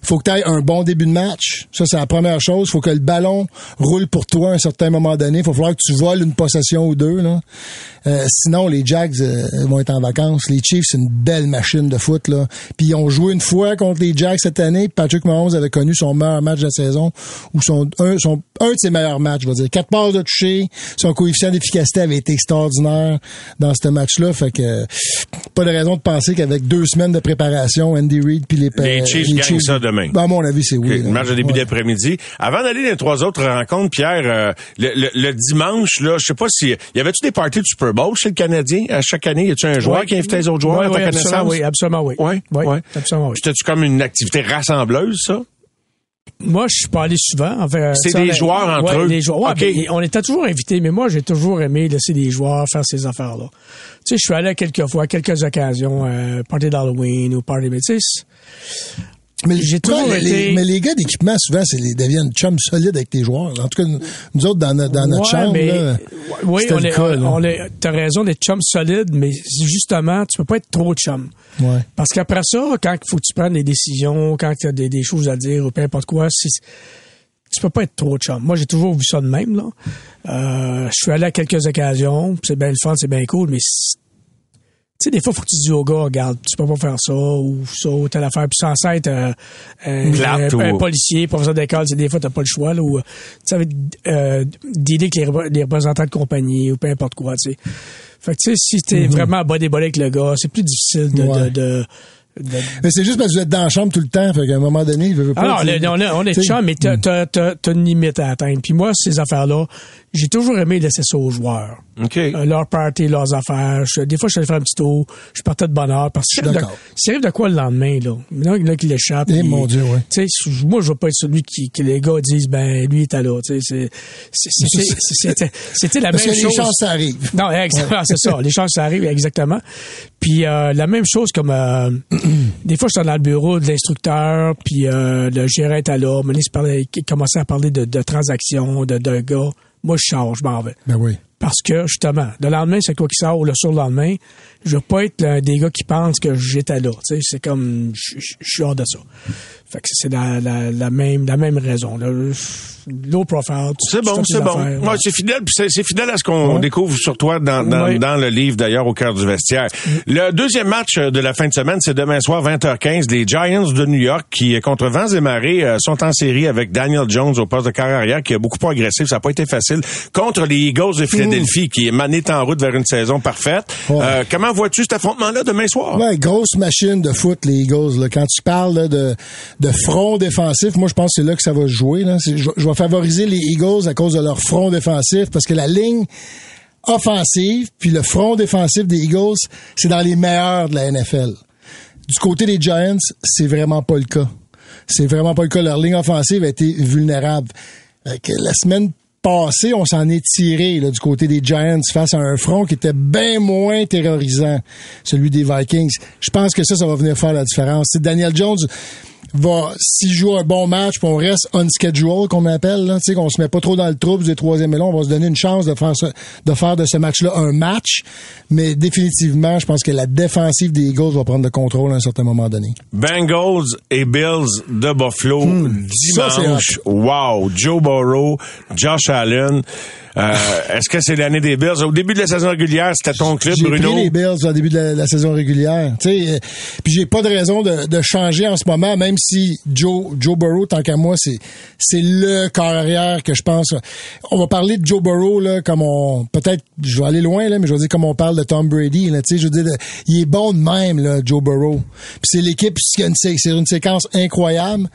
faut que tu aies un bon début de match. Ça, c'est la première chose. faut que le ballon roule pour toi à un certain moment donné. faut falloir que tu voles une possession ou deux. Là. Euh, sinon, les Jags euh, vont être en vacances. Les Chiefs, c'est une belle machine de foot. Puis ils ont joué une fois contre les Jags cette année. Patrick Mahomes avait connu son meilleur match de la saison, ou son un, son, un de ses meilleurs matchs, je vais dire. Quatre passes de toucher. Son coefficient d'efficacité avait été extraordinaire dans ce match-là. Fait que pas de raison de penser qu'avec deux semaines de préparation, Andy Reid puis les Les Chiefs gagnent ça demain. Ben, à mon avis, c'est oui. le là. match de début Ouais. d'après-midi. Avant d'aller dans les trois autres rencontres, Pierre, euh, le, le- le dimanche, là, je sais pas si... Y avait-tu des parties de Super Bowl chez le Canadien? À chaque année, y a-tu un joueur Ouais. qui invitait les autres joueurs Ouais, à ta ouais, connaissance? absolument, oui, absolument, oui. Ouais, Oui, ouais. absolument, oui. C'était-tu comme une activité rassembleuse, ça? Moi, je suis pas allé souvent. Enfin, C'est des joueurs entre ouais, eux. Des joueurs. Ouais, ben, on était toujours invités, mais moi, j'ai toujours aimé laisser des joueurs faire ces affaires-là. Tu sais, je suis allé quelques fois, à quelques occasions, euh, party d'Halloween ou party, mais tu sais, Mais J'ai toujours les, mais les gars d'équipement, souvent, c'est les deviennent chums solides avec tes joueurs. En tout cas, nous, autres, dans, notre- dans notre Ouais, chambre, mais- là, oui, on le est, cas, on est, t'as raison d'être chum solide, mais justement, tu peux pas être trop chum. Ouais. Parce qu'après ça, quand il faut que tu prennes des décisions, quand tu as des, des choses à dire ou peu importe quoi, c'est- tu peux pas être trop chum. Moi, j'ai toujours vu ça de même, là. Euh, je suis allé à quelques occasions, c'est bien le fun, c'est bien cool, mais sais, des fois, faut que tu dis au gars, regarde, tu peux pas faire ça, ou ça, ou telle affaire, puis sans être euh, un, Plate un- un ou- policier, professeur d'école, des fois, t'as pas le choix, là, ou, euh, tu sais, avec, euh, dealer avec les, les représentants de compagnie, ou peu importe quoi, tu sais. Fait que, tu sais, si t'es vraiment bas débolé avec le gars, c'est plus difficile de, Ouais. de, de, de- Mais c'est juste parce que vous êtes dans la chambre tout le temps, fait qu'à un moment donné, il veut, pas. sais, on est, on est chum, mais t'as, t'as, t'as, t'as une limite à atteindre. Puis moi, ces affaires-là, j'ai toujours aimé laisser ça aux joueurs. OK. Euh, leur party, leurs affaires. Je- des fois, je allais faire un petit tour. Je partais de bonne heure. Parce que Je suis s'il arrive de- d'accord. s'il arrive de quoi le lendemain, là? Là, là qu'il échappe. Eh, il- mon Dieu, ouais. Tu sais, moi, je veux pas être celui qui, que les gars disent, ben, lui, il était là. C'était, la Parce que même les chose. chances, ça arrive. Non, exactement, c'est ça. Les chances, ça arrive, exactement. Puis euh, la même chose comme euh, des fois, j'étais dans le bureau de l'instructeur, puis euh, le gérant était là. Mais il commençait à parler de, de transactions, de, de gars. Moi, je change, je m'en vais. Ben oui. Parce que, justement, le lendemain, c'est quoi qui sort, ou le surlendemain, je veux pas être l'un des gars qui pensent que j'étais là. Tu sais, c'est comme, je suis hors de ça. Fait que c'est la, la, la même, la même raison. là. Low profile. C'est bon, c'est bon. affaires, Ouais, ouais. c'est fidèle, c'est fidèle à ce qu'on découvre sur toi dans, dans, dans le livre d'ailleurs au cœur du vestiaire. Le deuxième match de la fin de semaine, c'est demain soir 20h15. Les Giants de New York qui contre vents et marées euh, sont en série avec Daniel Jones au poste de carrière arrière qui a beaucoup progressé. Ça n'a pas été facile contre les Eagles de Philadelphie qui est mané en route vers une saison parfaite. Euh, comment vois-tu cet affrontement-là demain soir? Ouais, grosse machine de foot, les Eagles. Là. Quand tu parles là, de, de front défensif, moi, je pense que c'est là que ça va jouer. C'est- Je, vais- favoriser les Eagles à cause de leur front défensif parce que la ligne offensive puis le front défensif des Eagles, c'est dans les meilleurs de la NFL. Du côté des Giants, c'est vraiment pas le cas. C'est vraiment pas le cas. Leur ligne offensive a été vulnérable. La semaine passée, on s'en est tiré là, du côté des Giants face à un front qui était bien moins terrorisant, celui des Vikings. Je pense que ça, ça va venir faire la différence. Si Daniel Jones va, s'il joue un bon match, puis on reste on schedule, qu'on appelle, là, tu sais, qu'on se met pas trop dans le trouble du troisième élan, on va se donner une chance de faire, ce- de faire de ce match-là un match. Mais définitivement, je pense que la défensive des Eagles va prendre le contrôle à un certain moment donné. Bengals et Bills de Buffalo Hmm. Ça, dimanche. wow, Joe Burrow, Josh Allen. Euh, Est-ce que c'est l'année des Bills? Au début de la saison régulière, c'était ton club, J'ai Bruno? pris les Bills au début de la, la saison régulière. Euh, puis j'ai pas de raison de, de changer en ce moment, même si Joe Joe Burrow, tant qu'à moi, c'est c'est le carrière que je pense. On va parler de Joe Burrow là, comme on peut-être, je vais aller loin là, mais je vais dire comme on parle de Tom Brady. Là, tu sais, je veux dire, il est bon de même là, Joe Burrow. Puis c'est l'équipe, c'est une, sé- c'est une séquence incroyable.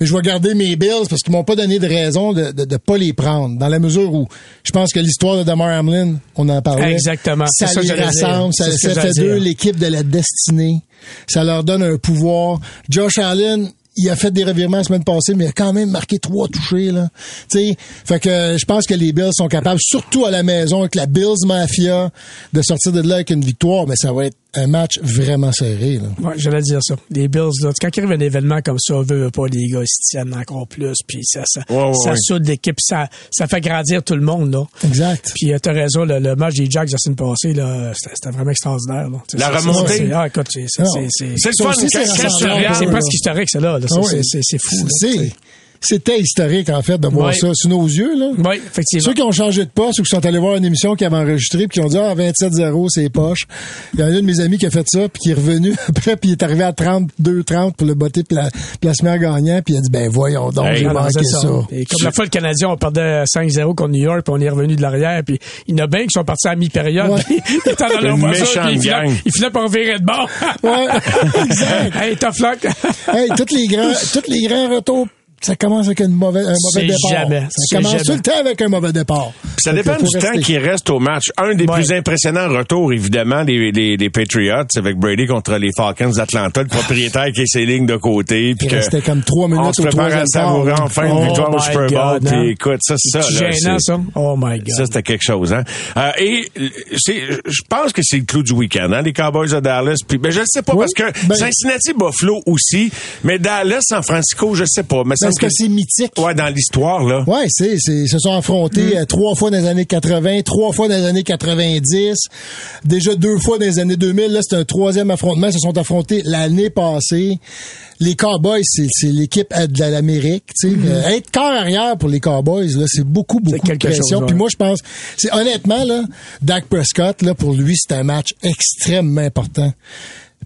Mais je vais garder mes Bills parce qu'ils m'ont pas donné de raison de, de, de pas les prendre. Dans la mesure où je pense que l'histoire de Damar Hamlin, on en parlait. Exactement. Ça ça les rassemble, ça, fait d'eux l'équipe de la destinée. Ça leur donne un pouvoir. Josh Allen, il a fait des revirements la semaine passée, mais il a quand même marqué trois touchés, là. Tu sais, fait que euh, je pense que les Bills sont capables, surtout à la maison, avec la Bills Mafia, de sortir de là avec une victoire, mais ça va être un match vraiment serré, là. Ouais, j'allais dire ça. Les Bills, là, quand il arrive un événement comme ça, veut, veut pas, les gars, ils se tiennent encore plus, puis ça, ça, Ouais, ouais, ça ouais. soude l'équipe, ça, ça fait grandir tout le monde, là. Exact. Puis euh, t'as raison, le, le match des Jacks la semaine passée, là, c'était c'était vraiment extraordinaire, là. La c'est- remontée. c'est- Ah, écoute, c'est, c'est, c'est, c'est, C'est presque historique, ça, là. là. C'est, Ah c'est, fou. C'est, c'était historique, en fait, de voir ça sous nos yeux, là. Oui, effectivement. Ceux qui ont changé de poste ou qui sont allés voir une émission qui avait enregistré puis qui ont dit ah 27-0 c'est poche. Il y en a un de mes amis qui a fait ça puis qui est revenu après puis il est arrivé à 32-30 pour le botter pla placement gagnant puis il a dit ben voyons donc Hey, j'ai manqué ça. Et comme la fois le Canadien, on perdait 5-0 contre New York, puis on est revenu de l'arrière, puis il y en a bien qui sont partis à mi-période, Ouais. puis ils étaient dans leur voiture, puis ils filaient- par virer de bord. Ouais, exact. hey, tough luck. hey, tous les grands tous les grands retours ça commence avec une mauvaise, un mauvais départ. jamais, ça commence jamais. tout le temps avec un mauvais départ. Puis ça dépend du temps qui reste au match. Un des Ouais. plus impressionnants retours, évidemment, des, des, des Patriots avec Brady contre les Falcons d'Atlanta, le propriétaire qui a ses lignes de côté. Puis Il que restait comme trois minutes on se au prépare à troisième savourer quart, enfin une Oh victoire au my Super Bowl. God, hein. Puis écoute, ça, c'est ça. Là, gênant, ça? Oh my God. Ça, c'était quelque chose, hein. Euh, et c'est, je pense que c'est le clou du week-end, hein, les Cowboys de Dallas. Puis, ben, je ne sais pas Oui, parce que ben- Cincinnati, Buffalo aussi, mais Dallas, San Francisco, je sais pas. Mais ça Parce que c'est mythique. Ouais, dans l'histoire, là. Ouais, c'est, c'est, ils se sont affrontés euh, trois fois dans les années 80, trois fois dans les années 90, déjà deux fois dans les années 2000. Là, c'est un troisième affrontement. Ils se sont affrontés l'année passée. Les Cowboys, c'est, c'est l'équipe euh, de l'Amérique. tu sais. Euh, être corps arrière pour les Cowboys, là, c'est beaucoup, beaucoup de pression. chose, ouais. Puis moi, je pense, c'est honnêtement là, Dak Prescott, là, pour lui, c'est un match extrêmement important.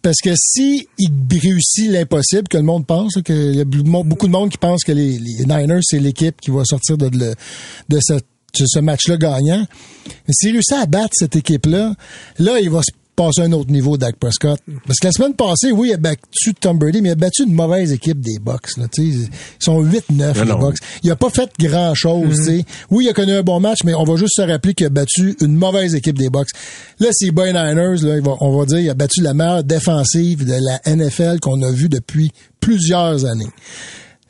Parce que si il réussit l'impossible, que le monde pense, là, que il y a beaucoup de monde qui pense que les, Niners, c'est l'équipe qui va sortir de, de ce, de ce match-là gagnant. Mais s'il réussit à battre cette équipe-là, là, il va se passer à un autre niveau, Dak Prescott. Parce que la semaine passée, oui, il a battu Tom Brady, mais il a battu une mauvaise équipe des Bucks. Là, tu sais. ils sont 8-9, Non, les. Bucks. Il a pas fait grand-chose. tu sais. Oui, il a connu un bon match, mais on va juste se rappeler qu'il a battu une mauvaise équipe des Bucks. Là, c'est Boy Niners, là, on va dire il a battu la meilleure défensive de la NFL qu'on a vue depuis plusieurs années.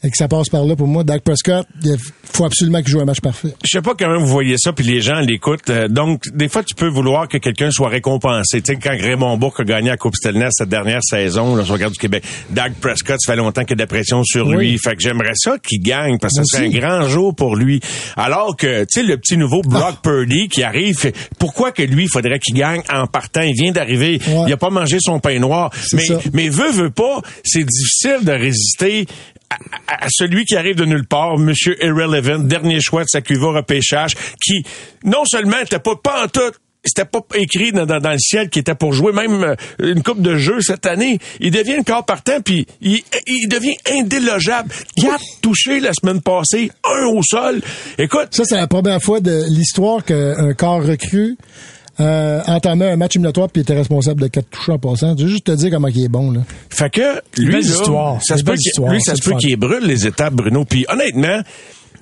Et que ça passe par là pour moi. Dak Prescott, il faut absolument qu'il joue un match parfait. Je sais pas comment vous voyez ça, puis les gens l'écoutent. Euh, donc, des fois, tu peux vouloir que quelqu'un soit récompensé. Tu sais, quand Raymond Bourque a gagné la Coupe Stanley cette dernière saison, là, sur le Regarde du Québec, Dak Prescott, ça fait longtemps qu'il y a de la pression sur Oui. lui. Fait que j'aimerais ça qu'il gagne, parce que ça serait un grand jour pour lui. Alors que, tu sais, le petit nouveau Brock Purdy qui arrive, fait, pourquoi que lui, il faudrait qu'il gagne en partant? Il vient d'arriver, Ouais. il a pas mangé son pain noir. Mais, ça. mais veut, veut pas, c'est difficile de résister à, à- celui qui arrive de nulle part, Monsieur Irrelevant, dernier choix de sa cuva repêchage, qui non seulement était pas, pas en tout c'était pas écrit dans, dans- dans le ciel qui était pour jouer même euh, une coupe de jeu cette année. Il devient le corps partant puis il, il devient indélogeable. Quatre touchés la semaine passée, un au sol. Écoute, Ça, c'est la première fois de l'histoire qu'un corps recru euh, entamait un match éliminatoire puis était responsable de quatre touches en passant. Je veux juste te dire comment il est bon. Là. Fait que lui, là, ça se peut lui, ça se peut qu'il brûle les étapes, Bruno. Puis honnêtement,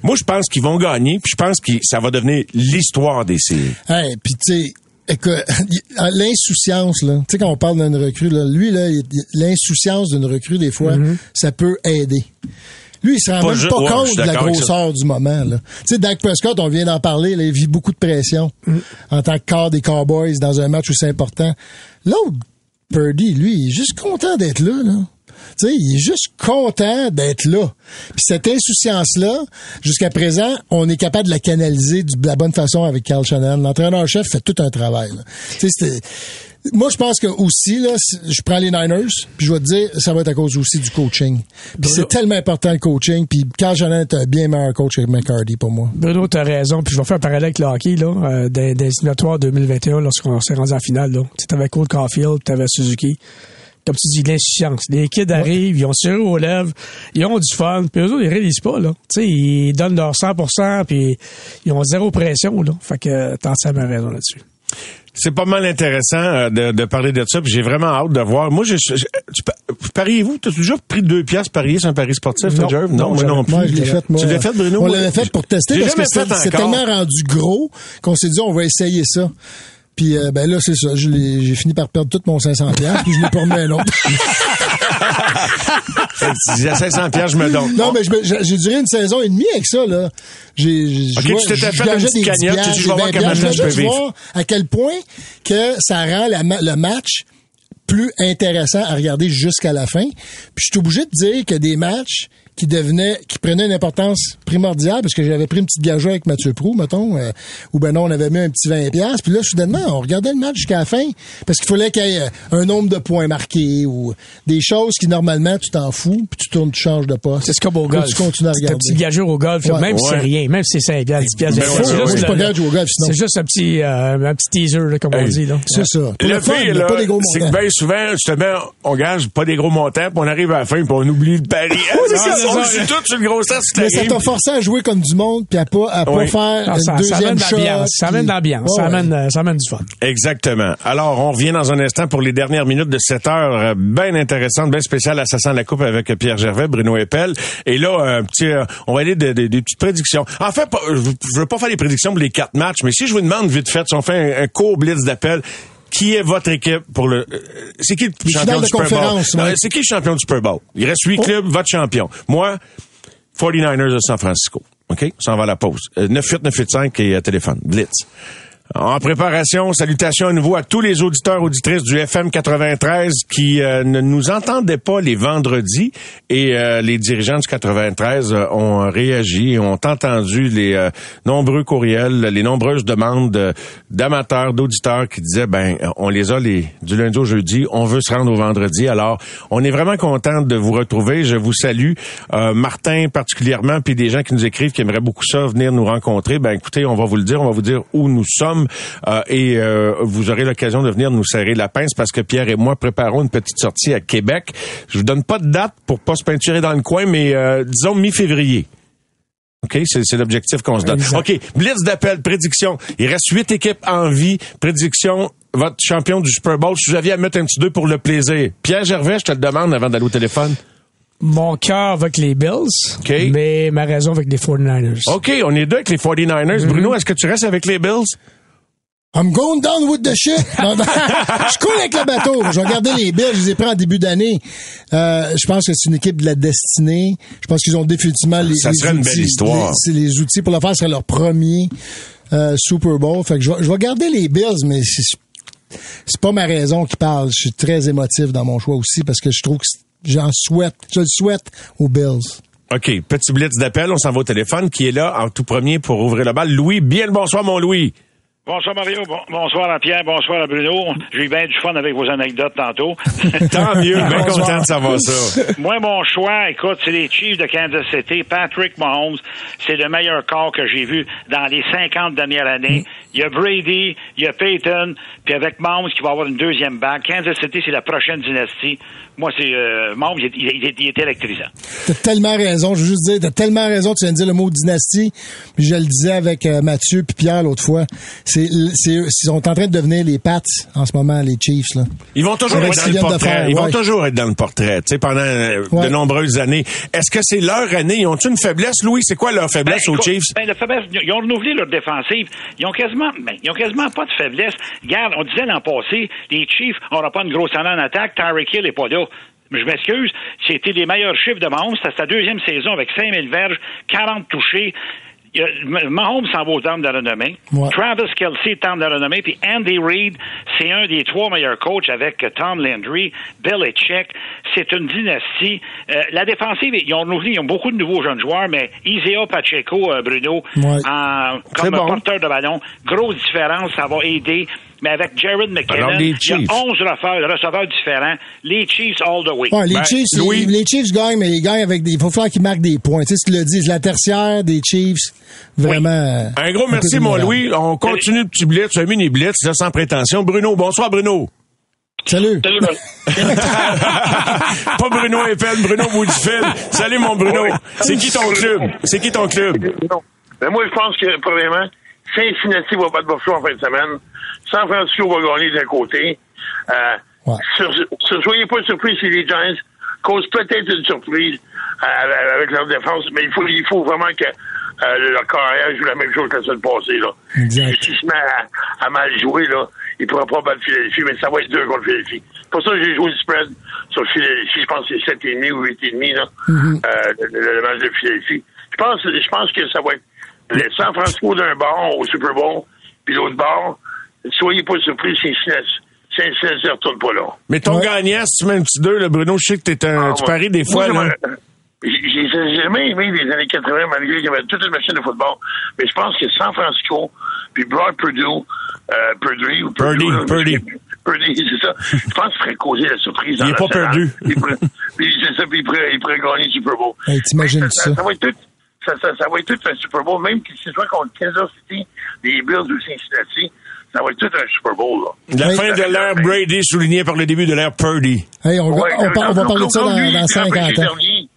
moi, je pense qu'ils vont gagner. Puis je pense que ça va devenir l'histoire des séries. Hey, puis tu sais, écoute, l'insouciance là, tu sais quand on parle d'une recrue là, lui là, l'insouciance d'une recrue des fois, ça peut aider. Lui, il se rend Pas même pas ouais, compte de la grosseur du moment. Là. Tu sais, Dak Prescott, on vient d'en parler, là, il vit beaucoup de pression en tant que quart des Cowboys dans un match où c'est important. L'autre, Purdy, lui, il est juste content d'être là. là. Tu sais, il est juste content d'être là. Puis cette insouciance-là, jusqu'à présent, on est capable de la canaliser de la bonne façon avec Carl Shannon. L'entraîneur-chef fait tout un travail. là. Tu sais, c'était- moi, je pense que aussi, là, je prends les Niners, puis je vais te dire, ça va être à cause aussi du coaching. Puis c'est tellement important le coaching, puis Carl Shannon est un bien meilleur coach que McCarty pour moi. Bruno, t'as raison. Puis je vais faire un parallèle avec le hockey, là, euh, des, des éliminatoires 2021, lorsqu'on s'est rendu en finale, là. T'avais Cole Caulfield, t'avais Suzuki. Comme tu dis, l'insouciance. Les kids arrivent, ils ont serré aux lèvres, ils ont du fun, puis eux autres, ils réalisent pas, là. Tu sais, ils donnent leur 100%, puis ils ont zéro pression, là. Fait que t'as entièrement raison là-dessus. C'est pas mal intéressant euh, de, de parler de ça, puis j'ai vraiment hâte de voir. Moi, je, je- tu pa- pariez-vous? T'as déjà pris deux piastres parier sur un pari sportif, Non. Jerv? Non, moi non plus. Moi, je l'ai fait, moi. Tu l'as fait, Bruno? On l'avait fait pour tester parce que c'est tellement rendu gros qu'on s'est dit, on va essayer ça. Puis euh, ben là, c'est ça. J'ai fini par perdre tout mon 500 pièces puis je l'ai pas remis un autre. Tu dis à 500 piastres, je me donne. non, mais j'ai duré une saison et demie avec ça, là. J'ai, Ok, je tu vois- t'étais fait une petite cagnotte, 10 tu dis, je vais voir comment 20 je peux vivre. voir à quel point que ça rend la le match plus intéressant à regarder jusqu'à la fin. Puis je suis obligé de dire que des matchs qui devenaient, qui prenaient une importance primordiale, parce que j'avais pris une petite gageure avec Mathieu Prou, mettons, euh, ou ben non, on avait mis un petit 20 pièces puis là, soudainement, on regardait le match jusqu'à la fin, parce qu'il fallait qu'il y ait un nombre de points marqués, ou des choses qui, normalement, tu t'en fous, puis tu tournes, tu changes de poste. C'est ce comme au golf. Tu continues à C'est un regarder. petit gageur au golf, Ouais. même si c'est rien, même si c'est 5 piastres, 10 piastres, Ben 20 ouais, c'est juste le- capable de jouer au golf, sinon. C'est juste un petit, euh, un petit teaser, là, comme on dit, là. C'est ça. Pour Le le fun, mais là, pas des gros c'est que bien souvent, justement, on gage pas des gros montants, puis on arrive à la fin, puis on oublie le pari. Ça, on ça. joue tout sur le gros sens, c'est Mais ça t'a forcé à jouer comme du monde, puis à pas, à pas Oui. faire Ah, une ça, ça deuxième amène de shot. l'ambiance. Ça amène de l'ambiance. Ça ouais. amène, euh, ça amène du fun. Exactement. Alors, on revient dans un instant pour les dernières minutes de cette heure euh, bien intéressante, bien spéciale ça sent la coupe avec euh, Pierre Gervais, Bruno Eppel. Et là, un petit, euh, on va aller des des- des petites prédictions. En fait, je je veux pas faire les prédictions pour les quatre matchs, mais si je vous demande vite fait, si on fait un, un court blitz d'appel, qui est votre équipe pour le... euh, C'est qui le Les champion du Super Bowl? ouais. C'est qui le champion du Super Bowl? Il reste huit clubs, votre champion. Moi, 49ers de San Francisco. OK? Ça en va à la pause. Euh, 9895 et euh, téléphone. Blitz. En préparation, salutations à nouveau à tous les auditeurs auditrices du FM 93 qui euh, ne nous entendaient pas les vendredis et euh, les dirigeants du 93 euh, ont réagi ont entendu les euh, nombreux courriels, les nombreuses demandes de- d'amateurs, d'auditeurs qui disaient ben on les a les du lundi au jeudi, on veut se rendre au vendredi. Alors, on est vraiment content de vous retrouver. Je vous salue Euh, Martin particulièrement puis des gens qui nous écrivent qui aimeraient beaucoup ça venir nous rencontrer. Ben écoutez, on va vous le dire, on va vous dire où nous sommes euh, et euh, vous aurez l'occasion de venir nous serrer la pince parce que Pierre et moi préparons une petite sortie à Québec. Je vous donne pas de date pour pas se peinturer dans le coin, mais euh, disons mi-février. OK, c'est l'objectif qu'on se donne. Exact. OK, blitz d'appel, prédiction. Il reste huit équipes en vie. Prédiction, votre champion du Super Bowl. Si vous aviez à mettre un petit deux pour le plaisir. Pierre Gervais, je te le demande avant d'aller au téléphone. Mon cœur avec les Bills, mais ma raison avec les 49ers. OK, on est deux avec les 49ers. Bruno, est-ce que tu restes avec les Bills? I'm going down with the shit. Je cours avec le bateau. Je vais regarder les Bills. Je les ai pris en début d'année. Euh, je pense que c'est une équipe de la destinée. Je pense qu'ils ont définitivement les, Ça les serait une outils. belle histoire. Les, les outils pour le faire. Ce serait leur premier euh, Super Bowl. Fait que je vais, je vais garder les Bills, mais c'est, pas ma raison qui parle. Je suis très émotif dans mon choix aussi parce que je trouve que j'en souhaite, je le souhaite aux Bills. OK, petit blitz d'appel. On s'en va au téléphone qui est là en tout premier pour ouvrir le bal. Louis, bien le bonsoir, mon Louis. Bonsoir Mario, Bon- bonsoir à Pierre, bonsoir à Bruno. J'ai eu bien du fun avec vos anecdotes tantôt. Tant mieux, bien Bonsoir. content de savoir ça. Moi, mon choix, écoute, c'est les Chiefs de Kansas City. Patrick Mahomes, c'est le meilleur corps que j'ai vu dans les 50 dernières années. Il y a Brady, il y a Peyton, puis avec Mahomes qui va avoir une deuxième bague. Kansas City, c'est la prochaine dynastie. Moi, c'est euh, Mahomes, il est, il est- il est électrisant. T'as tellement raison. Je veux juste dire, t'as tellement raison. Tu viens de dire le mot dynastie. Puis je le disais avec euh, Mathieu puis Pierre l'autre fois. C'est, c'est, ils sont en train de devenir les Pats en ce moment, les Chiefs, là. Ils vont toujours Avec être dans le portrait. faire, Ils vont toujours être dans le portrait, tu sais, pendant euh, Ouais. de nombreuses années. Est-ce que c'est leur année? Ils ont une faiblesse, Louis? C'est quoi leur faiblesse Ben, aux écoute, Chiefs? Ben, la faiblesse, ils ont renouvelé leur défensive. Ils ont quasiment, ben, ils ont quasiment pas de faiblesse. Regarde, on disait l'an passé, les Chiefs n'auront pas une grosse année en attaque. Tyreek Hill n'est pas là. Je m'excuse, c'était les meilleurs chiffres de Mahomes. C'était sa deuxième saison avec 5000 verges, 40 touchés. Mahomes s'en va au temple de la renommée. Ouais. Travis Kelsey, temple de la renommée. Puis Andy Reid, c'est un des trois meilleurs coachs avec Tom Landry, Belichick. C'est une dynastie. Euh, la défensive, ils ont ils ont beaucoup de nouveaux jeunes joueurs, mais Isaiah Pacheco, euh, Bruno, Ouais. en, C'est comme bon. porteur de ballon, grosse différence, ça va aider. Mais avec Jared McKinnon, Alors, les il y a Chiefs. 11 receveurs, receveurs différents. Les Chiefs all the way. Ouais, les Ben, Chiefs, les- Louis- les, Chiefs gagnent, mais ils gagnent avec des, il faut faire qu'ils marquent des points. Tu sais, tu le dis, c'est la tertiaire des Chiefs. Vraiment. Un gros merci, mon. Louis. On continue le petit blitz, un mini blitz, là, sans prétention. Bruno, bonsoir, Bruno. Salut. Pas Bruno Eiffel, Bruno bout du fil. Salut, mon Bruno. C'est qui ton club? C'est qui ton club? Ben moi, je pense que, premièrement, Cincinnati va battre Buffalo en fin de semaine. San Francisco va gagner d'un côté. Euh, Ouais. sur- sur- soyez pas surpris si les Giants causent peut-être une surprise euh, avec leur défense, mais il faut, il faut vraiment que euh, le carrière joue la même chose que la semaine passée. Là. Exact. S'il se met à, à mal jouer, là, il pourra pas battre Philadelphie, mais ça va être deux contre Philadelphie. C'est pour ça que j'ai joué le spread sur Philadelphie. Je pense que c'est 7,5 ou 8,5 là, euh, le, le- match de Philadelphie. Je pense, je pense que ça va être San Francisco d'un bord au Super Bowl, puis l'autre bord. Soyez pas surpris si Cincinnati ne retourne pas là. Mais ton Ouais. gagnant, si tu mets un petit deux, là, Bruno, je sais que t'es un, Ah, tu ouais. paries des fois, Moi, là. j'aimerais- J'ai jamais aimé les années 80, malgré qu'il y avait toute une machine de football. Mais je pense que San Francisco, puis Broad Purdue, euh, Purdue, ou Purdy, là, Purdy. Purdy, c'est ça. Je pense qu'il ferait causer la surprise. Il est pas perdu. Il pourrait- Puis c'est ça, puis il pourrait, il pourrait gagner le Super Bowl. Hey, t'imagines Mais ça. Ça va être tout. Ça, ça, ça va être tout un Super Bowl, même si ce soit contre Kansas City, les Bills ou Cincinnati, ça va être tout un Super Bowl. Là. La Oui. fin de l'ère Brady soulignée par le début de l'ère Purdy. Hey, on, Ouais, on, par- on va comme- parler de ça dans, dans était 50 repêché ans. Dernier,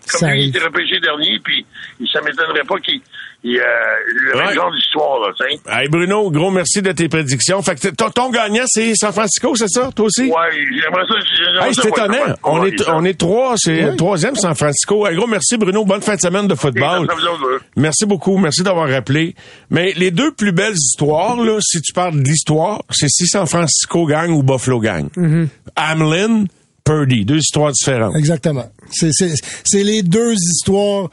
Ça comme lui, il était repêché dernier, puis il- ça m'étonnerait pas qu'il il, euh, le Ouais. genre d'histoire, là, tu sais. Hey, Bruno, gros merci de tes prédictions. Fait que ton, ton gagnant, c'est San Francisco, c'est ça, toi aussi? Ouais, j'aimerais ça. j'aimerais Hey, c'est étonnant. On est, ça. on est trois, c'est Oui. le troisième San Francisco. Un gros merci, Bruno. Bonne fin de semaine de football. Merci beaucoup. Merci d'avoir rappelé. Mais les deux plus belles histoires, là, si tu parles de l'histoire, c'est si San Francisco gagne ou Buffalo gagne. Hamlin, Purdy. Deux histoires différentes. Exactement. C'est, c'est, c'est les deux histoires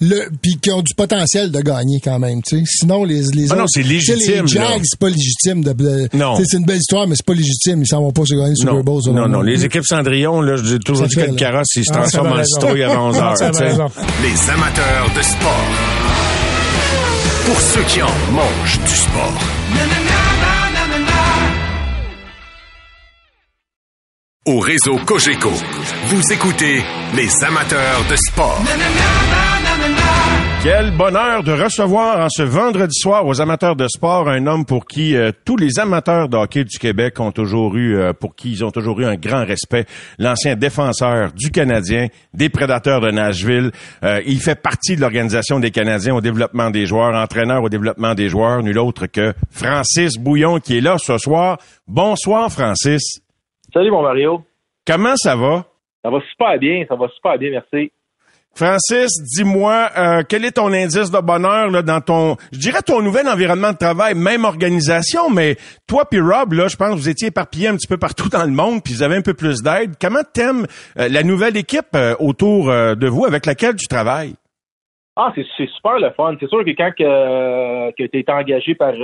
le puis qui ont du potentiel de gagner quand même, tu sais. Sinon les les Ah non, autres- c'est légitime, Les Jags, c'est pas légitime de, de- Non. c'est une belle histoire mais c'est pas légitime, ils s'en vont pas se gagner Super Non, Bowl. non, non. moi. Les équipes Cendrillon, là, j'ai toujours Ça dit que le carrosse, il se Ah, transforme en citrouille avant 11 Ah, heures. Les amateurs de sport. Pour ceux qui en mangent du sport. Au réseau Cogeco, vous écoutez les amateurs de sport. Quel bonheur de recevoir en ce vendredi soir aux amateurs de sport un homme pour qui euh, tous les amateurs de hockey du Québec ont toujours eu, euh, pour qui ils ont toujours eu un grand respect, l'ancien défenseur du Canadien, des Prédateurs de Nashville. Euh, il fait partie de l'organisation des Canadiens au développement des joueurs, entraîneur au développement des joueurs, nul autre que Francis Bouillon qui est là ce soir. Bonsoir Francis. Salut mon Mario. Comment ça va? Ça va super bien, ça va super bien, merci. Francis, dis-moi, euh, quel est ton indice de bonheur dans ton, je dirais ton nouvel environnement de travail, même organisation, mais toi puis Rob, là, je pense que vous étiez éparpillés un petit peu partout dans le monde, puis vous avez un peu plus d'aide. Comment t'aimes euh, la nouvelle équipe euh, autour de vous avec laquelle tu travailles? Ah, c'est super le fun. C'est sûr que quand que, tu été engagé par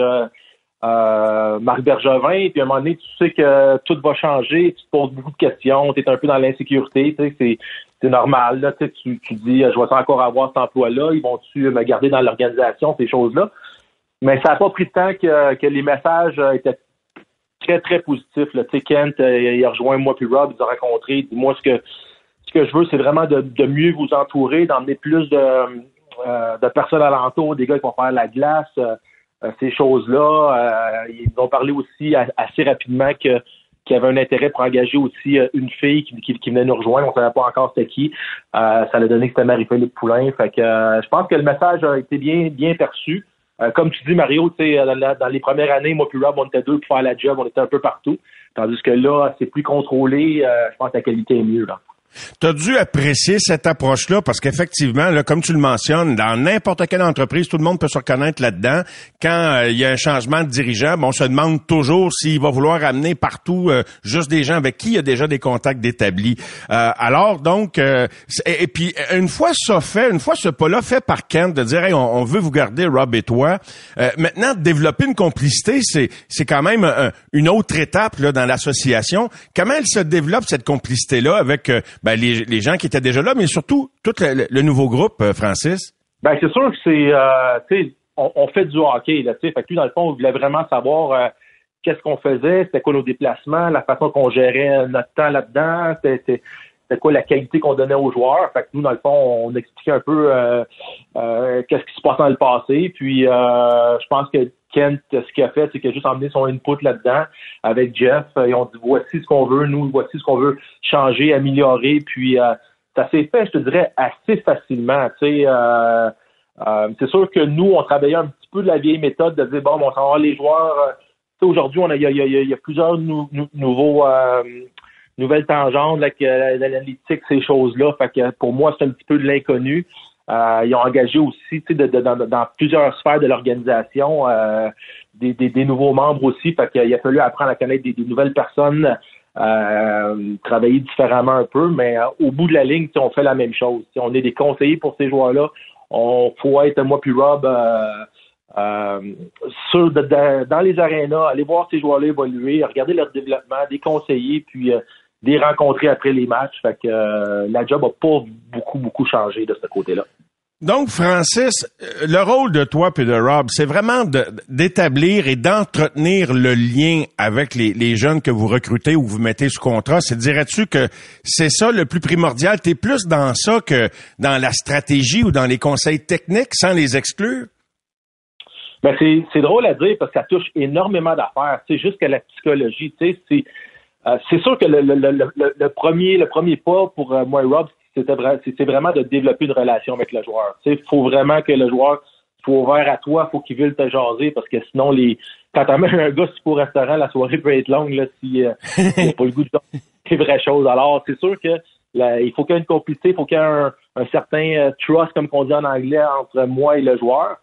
Marc Bergevin, puis à un moment donné, tu sais que tout va changer, tu te poses beaucoup de questions, tu es un peu dans l'insécurité, tu sais, c'est c'est normal. Là, tu, tu, dis, je vais encore avoir cet emploi-là, ils vont-tu me garder dans l'organisation, ces choses-là? Mais ça n'a pas pris de temps que, que les messages euh, étaient très, très positifs. Là. Kent, euh, il a rejoint moi puis Rob, ils ont rencontré. Dis-moi ce que ce que je veux, c'est vraiment de, de mieux vous entourer, d'emmener plus de, euh, de personnes alentour, des gars qui vont faire la glace, ces choses-là. Ils ont parlé aussi assez rapidement que qu'il y avait un intérêt pour engager aussi euh, une fille qui, qui, qui venait nous rejoindre. On ne savait pas encore c'était qui. Euh, ça a donné que c'était Marie-Philippe Poulain. Fait que euh, je pense que le message a été bien, bien perçu. Euh, comme tu dis, Mario, dans, dans les premières années, moi puis Rob, on était deux pour faire la job, on était un peu partout. Tandis que là, c'est plus contrôlé. Euh, je pense que la qualité est mieux. Là. Tu as dû apprécier cette approche-là parce qu'effectivement, comme tu le mentionnes, dans n'importe quelle entreprise, tout le monde peut se reconnaître là-dedans. Quand euh, il y a un changement de dirigeant, bon, on se demande toujours s'il va vouloir amener partout euh, juste des gens avec qui il y a déjà des contacts d'établis. Euh, alors, donc, euh, et, et puis, une fois ça fait, une fois ce pas-là fait par Kent, de dire, hey, on, veut vous garder, Rob et toi, euh, maintenant, développer une complicité, c'est, c'est quand même un- une autre étape là, dans l'association. Comment elle se développe, cette complicité-là, avec ben, les, les gens qui étaient déjà là, mais surtout tout le, nouveau groupe, euh, Francis? Ben c'est sûr que c'est euh, on, on fait du hockey là tu sais fait que lui dans le fond on voulait vraiment savoir euh, qu'est-ce qu'on faisait c'était quoi nos déplacements la façon qu'on gérait notre temps là-dedans c'était c'était- quoi la qualité qu'on donnait aux joueurs fait que nous dans le fond on expliquait un peu euh, euh, qu'est-ce qui se passait dans le passé puis euh, je pense que Kent ce qu'il a fait c'est qu'il a juste emmené son input là-dedans avec Jeff ils ont dit voici ce qu'on veut nous voici ce qu'on veut changer améliorer puis ça s'est fait, je te dirais, assez facilement. C'est sûr que nous, on travaillait un petit peu de la vieille méthode de dire bon, on s'en va les joueurs. aujourd'hui, on a, il y a, plusieurs nou- nou- nouveaux que, euh, l'analytique, ces choses-là. Fait que pour moi, c'est un petit peu de l'inconnu. Euh, ils ont engagé aussi, dans, plusieurs sphères de l'organisation, euh, des, nouveaux membres aussi. Fait qu'il a fallu apprendre à connaître des, nouvelles personnes, euh, travailler différemment un peu, mais au bout de la ligne, on fait la même chose. On est des conseillers pour ces joueurs-là. On faut être moi puis Rob sur, dans les arénas, aller voir ces joueurs-là évoluer, regarder leur développement, des conseillers, puis des rencontrer après les matchs. Fait que euh, la job a pas beaucoup, beaucoup changé de ce côté-là. Donc, Francis, euh, le rôle de toi et de Rob, c'est vraiment de- d'établir et d'entretenir le lien avec les, les jeunes que vous recrutez ou vous mettez sous contrat. C'est dirais-tu que c'est ça le plus primordial? Tu es plus dans ça que dans la stratégie ou dans les conseils techniques sans les exclure? Ben c'est, c'est drôle à dire parce que ça touche énormément d'affaires. C'est jusqu'à la psychologie. Tu sais, c'est, euh, c'est sûr que le, premier, le premier pas pour euh, moi et Rob, c'était vraiment de développer une relation avec le joueur. Sais, faut vraiment que le joueur soit ouvert à toi, faut qu'il veuille te jaser parce que sinon les quand t'amènes un gars au restaurant, la soirée peut être longue là si euh, il pas le goût de des vraies choses. Alors c'est sûr que là, il faut qu'il y ait une complicité, il faut qu'il y ait un, certain euh, trust comme on dit en anglais entre moi et le joueur.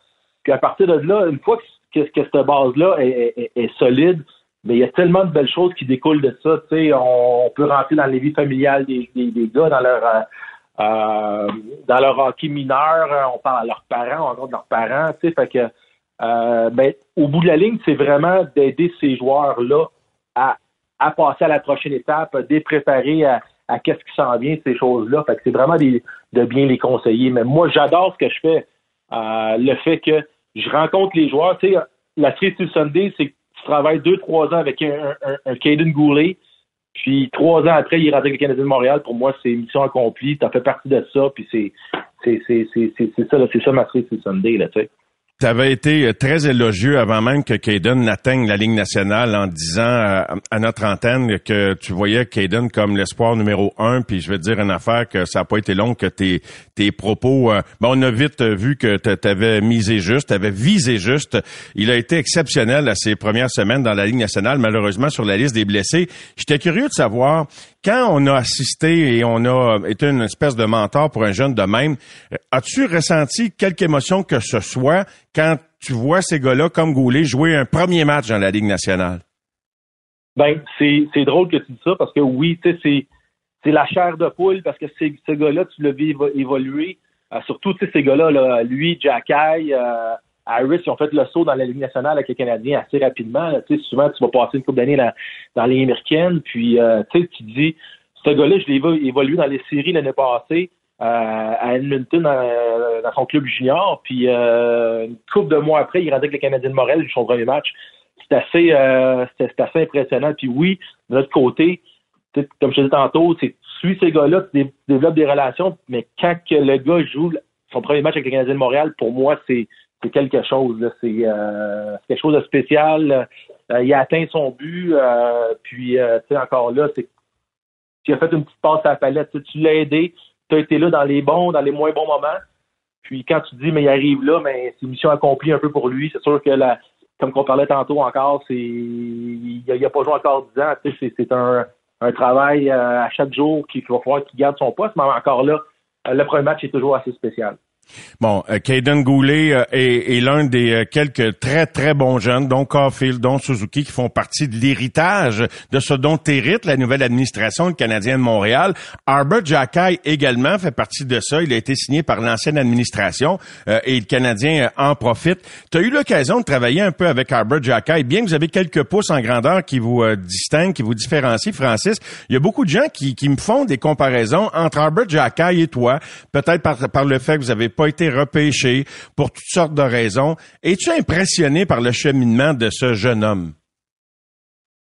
Puis à partir de là, une fois que, cette base-là est, est- est solide, mais il y a tellement de belles choses qui découlent de ça. On, peut rentrer dans les vies familiales des, gars, dans leur euh, euh, dans leur hockey mineur, euh, on parle à leurs parents, on rencontre leurs parents, tu fait que ben, au bout de la ligne, c'est vraiment d'aider ces joueurs-là à, à passer à la prochaine étape, à les préparer à, à qu'est-ce qui s'en vient, ces choses-là. Fait que c'est vraiment de bien les conseiller. Mais moi, j'adore ce que je fais. Le fait que je rencontre les joueurs. Tu sais, la cerise sur Sunday, c'est tu travailles deux, trois ans avec un, un, un Caden Goulet, puis trois ans après, il est rentré avec le Canadien de Montréal. Pour moi, c'est mission accomplie. Tu as fait partie de ça, puis c'est c'est c'est c'est c'est ça, c'est ça ma cerise sur Sunday, là, tu sais. Tu avais été très élogieux avant même que Caden n'atteigne la Ligue nationale en disant à, à notre antenne que tu voyais Caden comme l'espoir numéro un. Puis je vais te dire une affaire que ça n'a pas été long que tes, tes propos... Euh, ben on a vite vu que tu avais misé juste, tu avais visé juste. Il a été exceptionnel à ses premières semaines dans la Ligue nationale, malheureusement sur la liste des blessés. J'étais curieux de savoir, quand on a assisté et on a été une espèce de mentor pour un jeune de même, as-tu ressenti quelque émotion que ce soit quand tu vois ces gars-là comme Goulet jouer un premier match dans la Ligue nationale? Ben, c'est, drôle que tu dis ça parce que oui, tu sais, c'est, la chair de poule parce que ces, ce gars-là, tu l'as vu évo- évoluer. Euh, surtout, tu sais, ces gars-là, là, lui, Jacky, euh, Harris, ils ont fait le saut dans la Ligue nationale avec les Canadiens assez rapidement. là. Souvent, tu vas passer une couple d'années dans, dans les américaines, puis euh, tu dis, ce gars-là, je l'ai vu évoluer dans les séries l'année passée euh, à Edmonton dans son club junior, puis euh, une couple de mois après, il rentrait avec les Canadiens de Montréal, son premier match. C'est assez, euh, assez impressionnant. Puis oui, de notre côté, comme je te disais tantôt, tu suis ces gars-là, tu dé- développes des relations, mais quand que le gars joue son premier match avec les Canadiens de Montréal, pour moi, c'est c'est quelque chose. là. C'est euh, quelque chose de spécial. Euh, il a atteint son but. euh, puis, euh, tu sais, encore là, c'est tu as fait une petite passe à la palette. Tu l'as aidé. Tu as été là dans les bons, dans les moins bons moments. Puis quand tu dis, mais il arrive là, mais c'est mission accomplie un peu pour lui. C'est sûr que, la, comme qu'on parlait tantôt encore, c'est il n'a a pas joué encore 10 ans. C'est- un, un travail euh, à chaque jour qu'il va falloir qu'il garde son poste. Mais encore là, le premier match est toujours assez spécial. Bon, euh, Caden Goulet euh, est, est l'un des euh, quelques très, très bons jeunes, dont Caulfield, dont Suzuki, qui font partie de l'héritage de ce dont hérite la nouvelle administration, le Canadien de Montréal. Arbor Jackay également fait partie de ça. Il a été signé par l'ancienne administration euh, et le Canadien en profite. Tu as eu l'occasion de travailler un peu avec Arbor Jackay. Bien que vous avez quelques pouces en grandeur qui vous distinguent, qui vous différencient, Francis, il y a beaucoup de gens qui, qui me font des comparaisons entre Arbor Jackay et toi, peut-être par, par le fait que vous avez pas été repêché pour toutes sortes de raisons. Es-tu impressionné par le cheminement de ce jeune homme?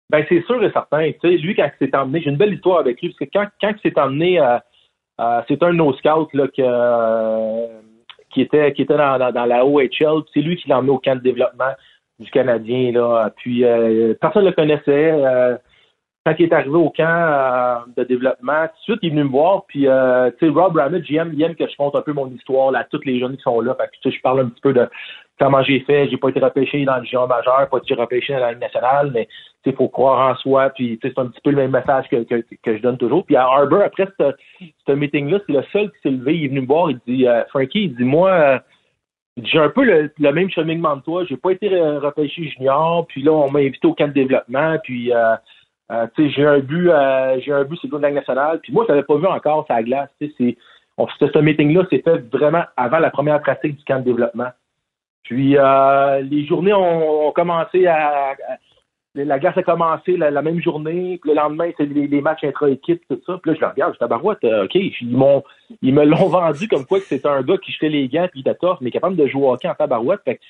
Ben c'est sûr et certain. Tu lui, quand il s'est emmené, j'ai une belle histoire avec lui, parce que quand, quand il s'est emmené, euh, euh, c'est un de nos scouts là, euh, qui était, qui était dans, dans, la OHL. C'est lui qui l'a emmené au camp de développement du Canadien. Là. Puis personne ne le connaissait. Quand il est arrivé au camp euh, de développement, tout de suite, il est venu me voir. Puis, euh, tu sais, Rob Ramage, il aime, il aime que je compte un peu mon histoire là, à tous les jeunes qui sont là. Fait que, tu sais, je parle un petit peu de comment j'ai fait. J'ai pas été repêché dans le géant majeur, pas été repêché dans la Ligue nationale, mais il faut croire en soi. Puis, tu sais, c'est un petit peu le même message que, que, je donne toujours. Puis, à Harbour, après ce meeting-là, c'est le seul qui s'est levé. Il est venu me voir. Il dit, euh, Frankie, il dit, moi, j'ai un peu le, le même cheminement que toi. J'ai pas été re- repêché junior. Puis là, on m'a invité au camp de développement. Puis, euh, j'ai un but, euh, j'ai un but, c'est le Ligue nationale. Puis moi, je l'avais pas vu encore sa glace. C'est, ce, ce meeting-là s'est fait vraiment avant la première pratique du camp de développement. Puis euh, les journées ont, commencé à, la glace a commencé la, la même journée. Puis le lendemain, c'est les, matchs intra-équipe, tout ça. Puis là, je le regarde, je tabarouette, euh, OK. Ils m'ont, ils me l'ont vendu comme quoi que c'était un gars qui jetait les gants puis il était tough, mais capable de jouer hockey en tabarouette. Fait que,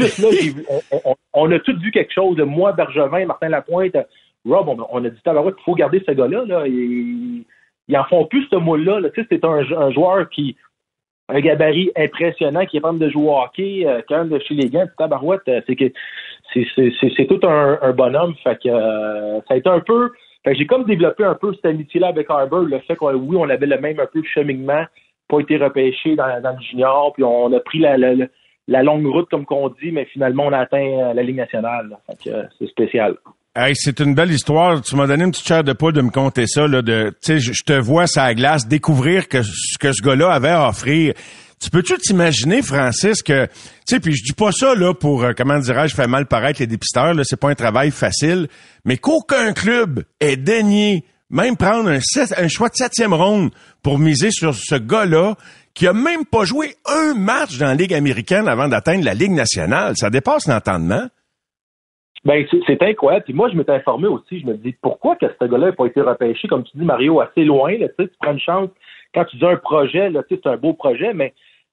de suite, là, on a tous vu quelque chose de moi, Bergevin, Martin Lapointe, Rob, on, a dit tabarouette, il faut garder ce gars-là. Là. Ils, en font plus ce moule-là. Là. Tu sais, c'est un, joueur qui un gabarit impressionnant qui est capable de jouer au hockey, euh, quand même de chez les gants, tabarouette, euh, c'est que c'est, tout un, bonhomme. Fait que euh, ça a été un peu. Fait j'ai comme développé un peu cette amitié-là avec Harbour, le fait qu'on oui, on avait le même un peu cheminement, pas été repêché dans, le junior, puis on a pris la, longue route, comme qu'on dit, mais finalement on a atteint la Ligue nationale. c'est spécial. Hey, c'est une belle histoire. Tu m'as donné une petite chair de poule de me conter ça. Là, de, je te vois la glace découvrir que ce que ce gars-là avait à offrir. Tu peux-tu t'imaginer, Francis, que, tu sais, puis je dis pas ça là pour, euh, comment dirais-je, faire mal paraître les dépisteurs. Là, c'est pas un travail facile, mais qu'aucun club ait daigné même prendre un, un choix de septième ronde pour miser sur ce gars-là qui a même pas joué un match dans la Ligue américaine avant d'atteindre la Ligue nationale. Ça dépasse l'entendement. Ben, c'est- incroyable. Puis moi, je m'étais informé aussi. Je me dis, pourquoi que ce gars-là n'a pas été repêché, comme tu dis, Mario, assez loin? Là, tu sais, tu prends une chance. Quand tu dis un projet, là, c'est un beau projet, mais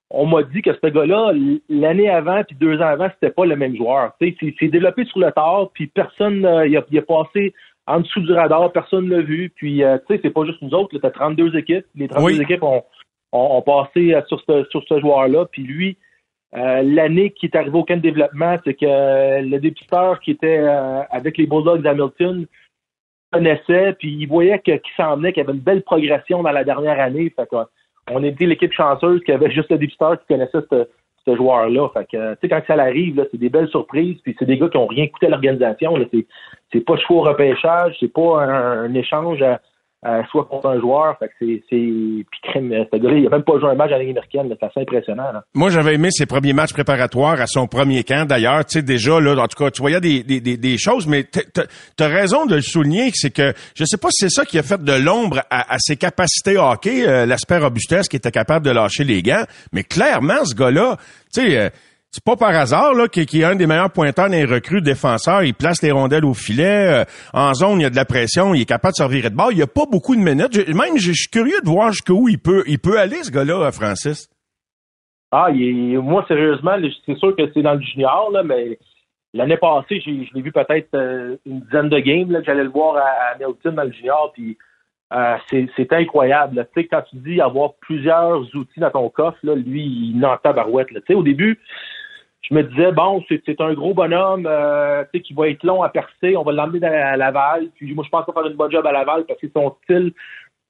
on m'a dit que ce gars-là, l'année avant puis deux ans avant, c'était pas le même joueur. Tu sais, c'est- c'est développé sur le tard, puis personne, euh, il, a, il a passé en dessous du radar, personne l'a vu. Puis, euh, tu sais, c'est pas juste nous autres. Tu as 32 équipes. Les 32 Oui. équipes ont, ont, ont passé euh, sur ce, sur ce joueur-là. Puis lui, euh, l'année qui est arrivé au camp de développement, c'est que euh, le dépisteur qui était euh, avec les Bulldogs d'Hamilton connaissait, puis il voyait qu'il s'en venait, qu'il y avait une belle progression dans la dernière année. Fait que, on était l'équipe chanceuse qui avait juste le dépisteur qui connaissait ce, joueur-là. Tu sais, quand ça arrive, c'est des belles surprises, puis c'est des gars qui ont rien coûté à l'organisation. c'est pas choix au repêchage, c'est pas un, un échange à, à soit contre un joueur. Fait que c'est, c'est, puis ce gars-là, il a même pas joué un match à Ligue américaine. C'est assez impressionnant. Là. Moi, j'avais aimé ses premiers matchs préparatoires à son premier camp. D'ailleurs, tu sais, déjà, là, en tout cas, tu voyais des, des, des, choses, mais t'as t'as raison de le souligner, c'est que je sais pas si c'est ça qui a fait de l'ombre à, à ses capacités hockey, euh, l'aspect robustesse qui était capable de lâcher les gants, mais clairement, ce gars-là, tu sais, euh, c'est pas par hasard là qu'il qu'il est un des meilleurs pointeurs des recrues défenseurs. Il place les rondelles au filet. euh, en zone, il y a de la pression. Il est capable de servir de bord. Il y a pas beaucoup de minutes. Même, je suis curieux de voir jusqu'où il peut, il peut aller, ce gars-là, Francis. Ah, il est- moi, sérieusement, c'est sûr que c'est dans le junior, là, mais l'année passée, je l'ai vu peut-être euh, une dizaine de games, là, j'allais le voir à, Milton dans le junior, puis euh, c'est incroyable. Tu sais, quand tu dis avoir plusieurs outils dans ton coffre, là, lui, il est en tabarouette. là. Tu sais, au début, je me disais, bon, c'est un gros bonhomme euh, tu sais, qui va être long à percer, on va l'emmener à Laval, puis moi, je pense qu'on va faire une bonne job à Laval parce que son style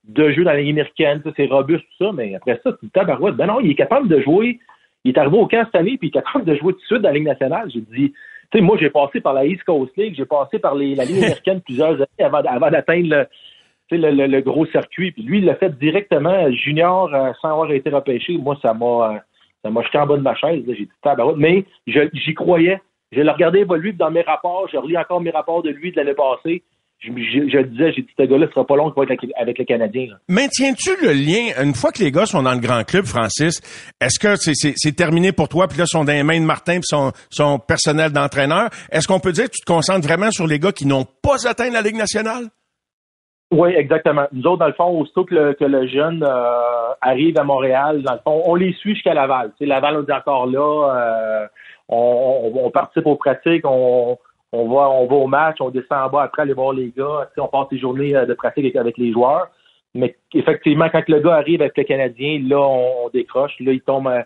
de jeu dans la Ligue américaine, c'est robuste, tout ça, mais après ça, c'est tabarouette. Ben non, il est capable de jouer. Il est arrivé au camp cette année, puis il est capable de jouer tout de suite dans la Ligue nationale. J'ai dit, tu sais, moi, j'ai passé par la East Coast League, j'ai passé par la Ligue américaine plusieurs années avant, d'atteindre le gros circuit. Puis lui, il l'a fait directement junior euh, sans avoir été repêché. Moi, ça m'a euh, ça m'a jeté en bas de ma chaise. J'ai dit tabarouette. Mais je- j'y croyais. Je l'ai regardé évoluer dans mes rapports. J'ai relu encore mes rapports de lui de l'année passée. Je, je, je disais, j'ai dit, ce gars-là, sera pas long qu'il va être avec, avec le Canadien. là. Maintiens-tu le lien, une fois que les gars sont dans le grand club, Francis, est-ce que c'est terminé pour toi, puis là, sont dans les mains de Martin, puis son, son personnel d'entraîneur? Est-ce qu'on peut dire que tu te concentres vraiment sur les gars qui n'ont pas atteint la Ligue nationale? Oui, exactement. Nous autres, dans le fond, aussitôt que le, que le jeune euh, arrive à Montréal, dans le fond, on les suit jusqu'à Laval. Tu sais, Laval, on est encore là. euh, on, on, participe aux pratiques, on, on va on va au match, on descend en bas après aller voir les gars. Tu sais, on passe les journées euh, de pratique avec, les joueurs. Mais effectivement, quand le gars arrive avec le Canadien, là, on, décroche. Là, il tombe euh,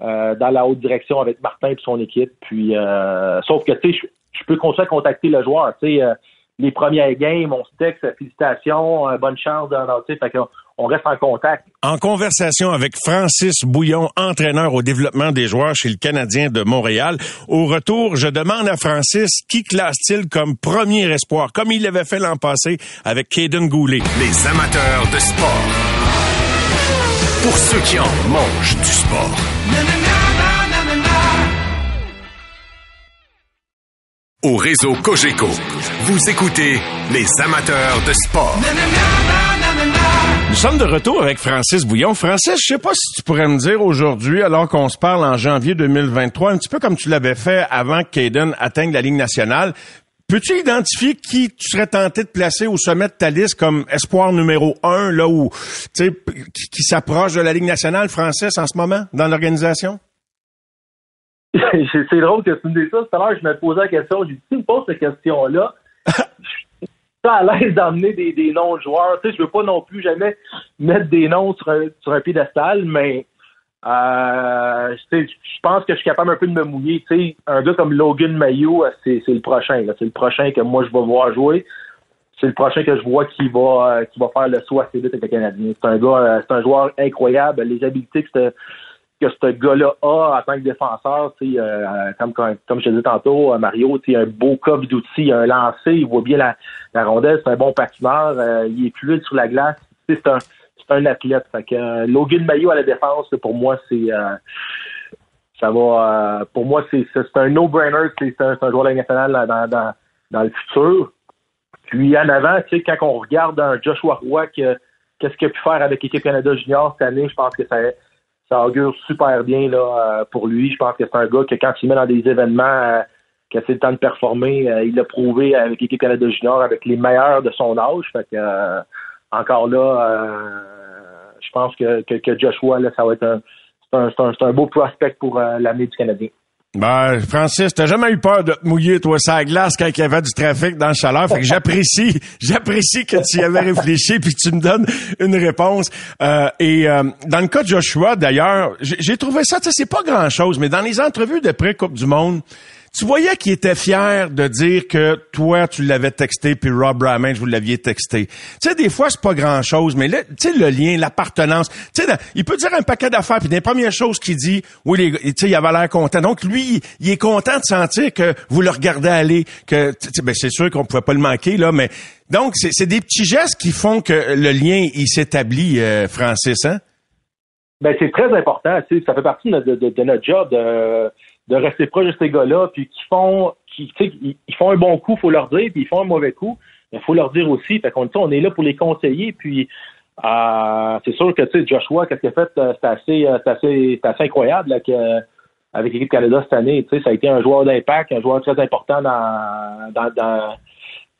euh, dans la haute direction avec Martin et son équipe. Puis, euh, sauf que, tu sais, je, peux continuer à contacter le joueur. Tu sais, les premières games, on se texte, félicitations, euh, bonne chance, dans, fait qu'on- on reste en contact. En conversation avec Francis Bouillon, entraîneur au développement des joueurs chez le Canadien de Montréal. Au retour, je demande à Francis qui classe-t-il comme premier espoir, comme il l'avait fait l'an passé avec Caden Goulet? Les amateurs de sport. Pour ceux qui en mangent du sport. Au réseau Cogeco, vous écoutez les amateurs de sport. Nous sommes de retour avec Francis Bouillon. Francis, je sais pas si tu pourrais me dire aujourd'hui, alors qu'on se parle en janvier 2023, un petit peu comme tu l'avais fait avant que Caden atteigne la Ligue nationale, Peux-tu identifier qui tu serais tenté de placer au sommet de ta liste comme espoir numéro un, là où, qui, qui s'approche de la Ligue nationale française en ce moment dans l'organisation? c'est drôle que tu me dises ça. Tout à l'heure, je me posais la question. J'ai dit, tu me poses cette question-là, je suis pas à l'aise d'emmener des, noms de joueurs. Tu sais, je veux pas non plus jamais mettre des noms sur un, sur piédestal, mais euh, je pense que je suis capable un peu de me mouiller. Tu sais, un gars comme Logan Mayou, euh, c'est le prochain. C'est le prochain que moi je vais voir jouer. C'est le prochain que je vois qui va euh, va faire le saut assez vite avec le Canadien. C'est un gars, euh, c'est un joueur incroyable. Les habiletés que que ce gars-là a en tant que défenseur, euh, comme, comme, je te disais tantôt, euh, Mario, tu un beau coffre d'outils, un lancé, il voit bien la, rondelle, c'est un bon patineur, euh, il est fluide sur la glace, c'est un, un athlète. Fait que euh, à la défense, pour moi, c'est euh, ça va pour moi, c'est, un no-brainer, c'est, un, joueur nationale dans, dans, dans le futur. Puis en avant, tu sais, quand on regarde un Joshua Roy, que- qu'est-ce qu'il a pu faire avec l'équipe Canada Junior cette année, je pense que ça, ça augure super bien là, euh, pour lui. Je pense que c'est un gars que quand il met dans des événements, euh, que c'est le temps de performer, euh, il l'a prouvé avec l'équipe Canada Junior, avec les meilleurs de son âge. Fait que encore là, je pense que, que, Joshua, là, ça va être un, c'est un, un, beau prospect pour l'année du Canadien. Ben, Francis, t'as jamais eu peur de te mouiller, toi, sa glace quand il y avait du trafic dans le chaleur? Fait que j'apprécie, j'apprécie que tu y avais réfléchi puis que tu me donnes une réponse. Euh, et euh, dans le cas de Joshua, d'ailleurs, j'ai j'ai trouvé ça, tu sais, c'est pas grand-chose, mais dans les entrevues de pré-Coupe du Monde, tu voyais qu'il était fier de dire que toi, tu l'avais texté, puis Rob Ramage, vous l'aviez texté. Tu sais, des fois, c'est pas grand-chose, mais là, tu sais, le lien, l'appartenance, tu sais, il peut dire un paquet d'affaires, puis des premières choses qu'il dit, oui, tu sais, il avait l'air content. Donc, lui, il est content de sentir que vous le regardez aller, que, ben, c'est sûr qu'on pouvait pas le manquer, là, mais donc, c'est des petits gestes qui font que le lien, il s'établit, euh, Francis, hein? Ben, c'est très important. Ça fait partie de, de- notre job de, de rester proche de ces gars-là, puis qui font, qui, ils, ils font un bon coup, faut leur dire, puis ils font un mauvais coup, il faut leur dire aussi. Fait qu'on on est là pour les conseiller, puis euh, c'est sûr que tu sais, Joshua, qu'est-ce qu'il a fait, euh, c'est assez, euh, c'est assez, assez incroyable là, que, avec l'équipe Canada cette année. Tu sais, ça a été un joueur d'impact, un joueur très important dans, dans, dans,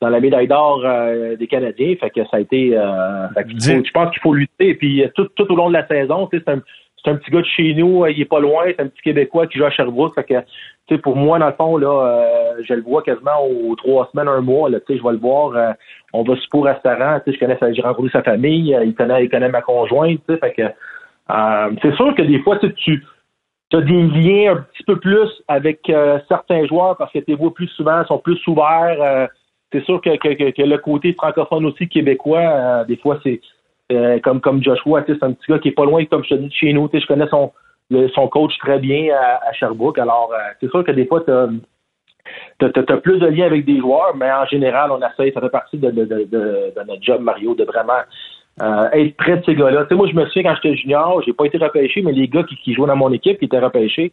dans la médaille d'or euh, des Canadiens. Fait que ça a été. Euh, fait qu'il faut- je pense qu'il faut lutter. Et puis tout, tout au long de la saison, tu sais, c'est un, c'est un petit gars de chez nous, euh, il est pas loin, c'est un petit Québécois qui joue à Sherbrooke. Fait que, pour moi, dans le fond, là, euh, je le vois quasiment aux trois semaines, un mois. Là, je vais le voir. euh, on va super au restaurant. Je connais, sa- j'ai rencontré sa famille. il connaît, il connaît ma conjointe. Fait que c'est sûr que des fois, tu as des liens un petit peu plus avec certains joueurs parce que tu les vois plus souvent, sont plus ouverts. c'est sûr que, que, que- le côté francophone aussi québécois, des fois, c'est euh, comme comme Joshua, c'est un petit gars qui est pas loin, comme je te dis, de chez nous. Je connais son, son coach très bien à, Sherbrooke. Alors, euh, c'est sûr que des fois, tu as, plus de liens avec des joueurs, mais en général, on essaie, ça fait partie de, de, de, notre job, Mario, de vraiment euh, être près de ces gars-là. Moi, je me souviens quand j'étais junior, j'ai pas été repêché, mais les gars qui, jouaient dans mon équipe, qui étaient repêchés,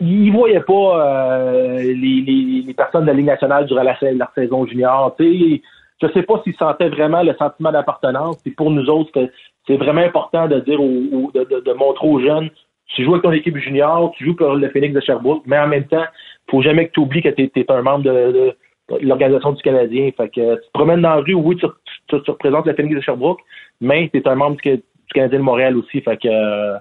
ils voyaient pas les, personnes de la Ligue nationale durant la, saison junior. Je sais pas s'ils sentaient vraiment le sentiment d'appartenance. Pour nous autres, c'est- vraiment important de dire aux, aux- de, montrer aux jeunes, tu joues avec ton équipe junior, tu joues pour le Phoenix de Sherbrooke, mais en même temps, faut jamais que tu oublies que tu es, un membre de, l'organisation du Canadien. Fait que tu te promènes dans la rue, oui, tu, représentes le Phoenix de Sherbrooke, mais tu es un membre du, Canadien de Montréal aussi. Fait que euh,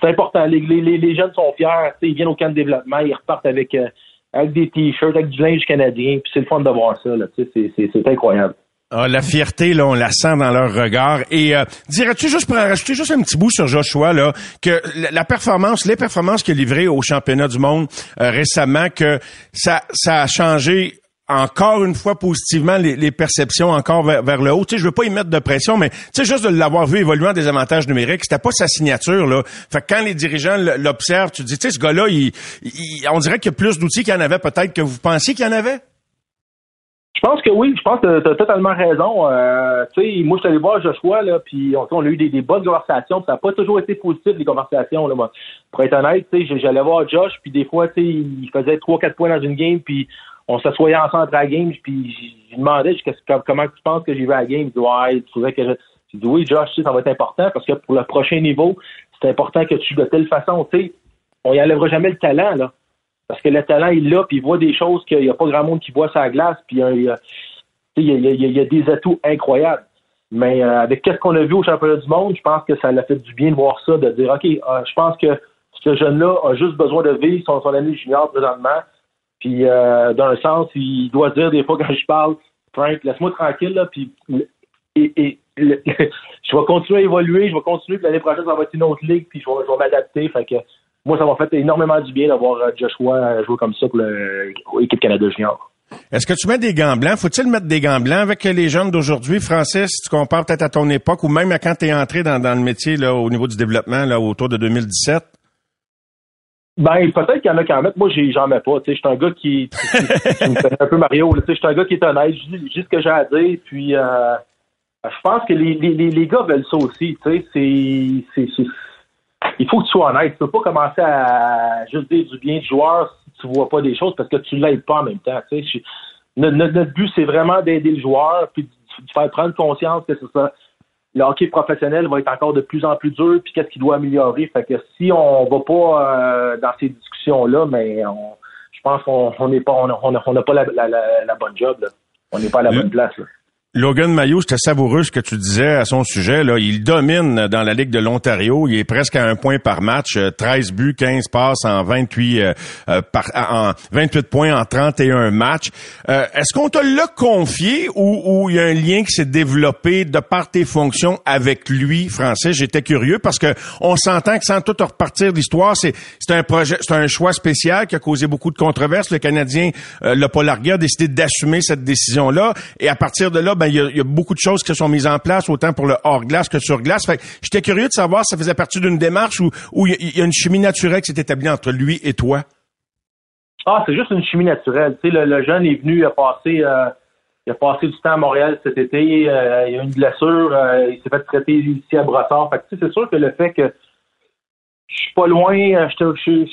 c'est important. Les, les, jeunes sont fiers. Ils viennent au camp de développement, ils repartent avec, euh, avec des t-shirts, avec du linge canadien. Puis c'est le fun de voir ça. Là, c'est, incroyable. Ah, la fierté, là, on la sent dans leur regard. Et euh, dirais-tu juste pour en rajouter juste un petit bout sur Joshua, là, que la performance, les performances qu'il a livrées au championnat du monde euh, récemment, que ça, ça a changé encore une fois positivement les, les perceptions encore vers, le haut. Tu sais, je veux pas y mettre de pression, mais tu sais, juste de l'avoir vu évoluer en des avantages numériques, c'était pas sa signature, là. Fait que quand les dirigeants l'observent, tu te dis, tu sais, ce gars-là, il, il- on dirait qu'il y a plus d'outils qu'il y en avait peut-être que vous pensiez qu'il y en avait? Je pense que oui, je pense que tu as totalement raison. Euh, tu sais, moi, je suis allé voir Joshua, là, puis on, on a eu des, des bonnes conversations, puis ça n'a pas toujours été positif, les conversations. Là, moi. Pour être honnête, tu sais, j'allais voir Josh, puis des fois, tu sais, il faisait 3-4 points dans une game, puis on s'assoyait ensemble après la game, puis je lui demandais comment tu penses que j'y vais à la game. Il dit, ouais, tu que je... J'ai dit, oui, Josh, ça va être important, parce que pour le prochain niveau, c'est important que tu de telle façon, tu sais, on y enlèvera jamais le talent, là. Parce que le talent, il l'a, puis il voit des choses qu'il n'y a pas grand monde qui voit sur la glace, puis il y a- il y a des atouts incroyables. Mais euh, avec qu'est-ce qu'on a vu au championnat du monde, je pense que ça l'a fait du bien de voir ça, de dire, OK, euh, je pense que ce jeune-là a juste besoin de vivre son, son année junior présentement. Puis, euh, d'un sens, il doit dire des fois quand je parle, Frank, laisse-moi tranquille, là, puis je vais continuer à évoluer, je vais continuer, puis l'année prochaine, ça va être une autre ligue, puis je vais, m'adapter. Fait que moi, ça m'a fait énormément du bien d'avoir euh, Joshua euh, jouer comme ça pour l'équipe Canada Junior. Est-ce que tu mets des gants blancs? Faut-il mettre des gants blancs avec les jeunes d'aujourd'hui, Francis, tu compares peut-être à ton époque ou même à quand tu es entré dans, dans le métier là, au niveau du développement là, autour de 2017? Ben, peut-être qu'il y en a qui en mettent. Moi, j'en mets pas. Je suis un gars qui, connais un peu Mario. je suis un gars qui est honnête. Je dis juste ce que j'ai à dire. Puis, euh, je pense que les, les, les, gars veulent ça aussi. Tu sais, c'est, il faut que tu sois honnête. Tu peux pas commencer à juste dire du bien du joueur si tu vois pas des choses parce que tu l'aides pas en même temps. Tu sais, je- notre, notre- but, c'est vraiment d'aider le joueur, puis de faire prendre conscience que c'est ça. Le hockey professionnel va être encore de plus en plus dur, puis qu'est-ce qu'il doit améliorer? Fait que si on va pas euh, dans ces discussions-là, mais on, je pense qu'on on n'est pas, on n'a on pas la, la, bonne job. Là. On n'est pas à la bonne place. Là. Logan Mayo, c'était savoureux ce que tu disais à son sujet. Là. Il domine dans la Ligue de l'Ontario. Il est presque à un point par match. Euh, 13 buts, 15 passes en 28, euh, euh, en 28 points en 31 matchs. Euh, Est-ce qu'on te l'a confié ou, il y a un lien qui s'est développé de par tes fonctions avec lui, Français? J'étais curieux parce que on s'entend que sans tout repartir l'histoire, c'est un projet, c'est un choix spécial qui a causé beaucoup de controverses. Le Canadien, euh, le Paul Larguet, a décidé d'assumer cette décision-là. Et à partir de là, ben, il y, a, il y a beaucoup de choses qui se sont mises en place, autant pour le hors-glace que sur glace. J'étais curieux de savoir si ça faisait partie d'une démarche où, où il y a- une chimie naturelle qui s'est établie entre lui et toi. Ah, c'est juste une chimie naturelle. Le, le jeune est venu, il a passé, euh, il a passé du temps à Montréal cet été. euh, il a eu une blessure. euh, il s'est fait traiter ici à Brossard. C'est sûr que le fait que je suis pas loin, je suis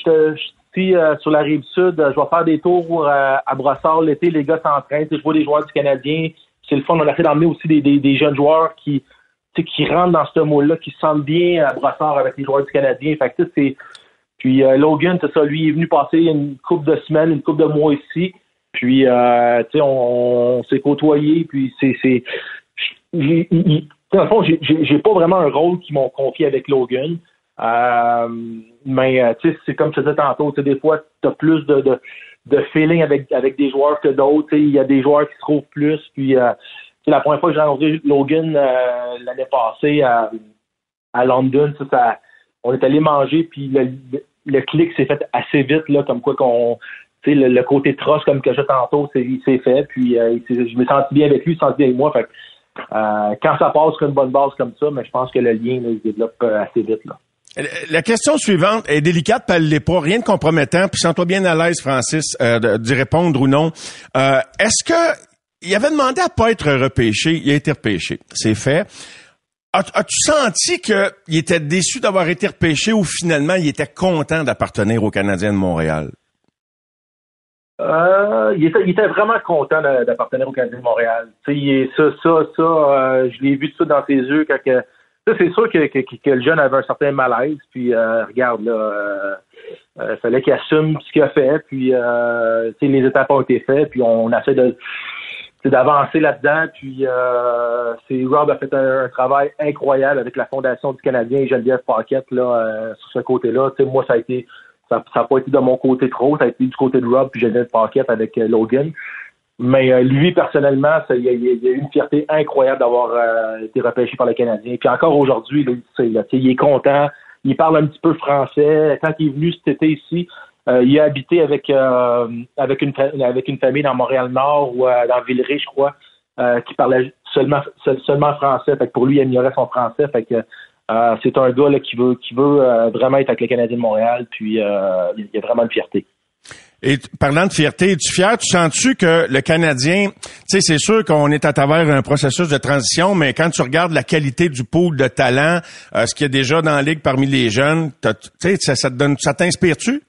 sur la rive sud, je vais faire des tours à Brossard l'été. Les gars s'entraînent. Je vois des joueurs du Canadien. C'est le fun. On a essayé d'emmener aussi des, des, jeunes joueurs qui, qui rentrent dans ce moule-là, qui se sentent bien à Brossard avec les joueurs du Canadien. Fait que, c'est puis euh, Logan, c'est ça, lui il est venu passer une couple de semaines, une couple de mois ici. Puis euh, tu sais, on, s'est côtoyé, puis c'est c'est j'ai- il- dans le fond, j'ai- j'ai j'ai pas vraiment un rôle qu'ils m'ont confié avec Logan. Euh, mais euh, tu sais, c'est comme je te disais tantôt, des fois, tu as plus de, de feeling avec, avec des joueurs que d'autres. Il y a des joueurs qui se trouvent plus. Puis euh, la première fois que j'ai rencontré Logan euh, l'année passée à, à London, ça, ça- on est allé manger, puis le, le- clic s'est fait assez vite, là, comme quoi qu'on. Le, le côté trosse, comme que j'ai tantôt, il s'est fait, puis euh, je me senti bien avec lui, il s'est senti bien avec moi. Fait euh, quand ça passe sur une bonne base comme ça, mais je pense que le lien là, il se développe euh, assez vite. Là. La question suivante est délicate, puis elle l'est pas, rien de compromettant, puis sens-toi bien à l'aise, Francis, euh, d'y répondre ou non. Euh, Est-ce que il avait demandé à pas être repêché, il a été repêché, c'est fait. As- As-tu senti qu'il était déçu d'avoir été repêché ou finalement il était content d'appartenir aux Canadiens de Montréal? Euh, il, était, vraiment content d'appartenir au Canadien de Montréal. Ça, ça, ça, euh, je l'ai vu tout dans ses yeux quand. Ça, c'est sûr que, que, que le jeune avait un certain malaise. Puis euh, regarde là, euh, euh, fallait qu'il assume ce qu'il a fait. Puis euh, les étapes ont été faites. Puis on, essaie de d'avancer là-dedans. Puis euh, c'est Rob a fait un, un travail incroyable avec la Fondation du Canadien et Geneviève Paquette là, euh, sur ce côté-là. Tu sais, moi, ça a été ça n'a pas été de mon côté trop, ça a été du côté de Rob puis Geneviève Paquette avec euh, Logan. Mais euh, lui, personnellement, il, y y a une fierté incroyable d'avoir euh, été repêché par le Canadien. Puis encore aujourd'hui, il est content. Il parle un petit peu français. Quand il est venu cet été ici, euh, il a habité avec euh, avec une avec une famille dans Montréal-Nord ou euh, dans Villeray, je crois, euh, qui parlait seulement seul- seulement français. Fait que pour lui, il améliorait son français. Fait que c'est un gars là, qui veut qui veut vraiment être avec le Canadien de Montréal. Puis il y a vraiment une fierté. Et parlant de fierté, es-tu fier? Tu sens-tu que le Canadien, tu sais, c'est sûr qu'on est à travers un processus de transition, mais quand tu regardes la qualité du pool de talent, euh, ce qu'il y a déjà dans la ligue parmi les jeunes, tu sais, ça, te donne, ça t'inspire-tu?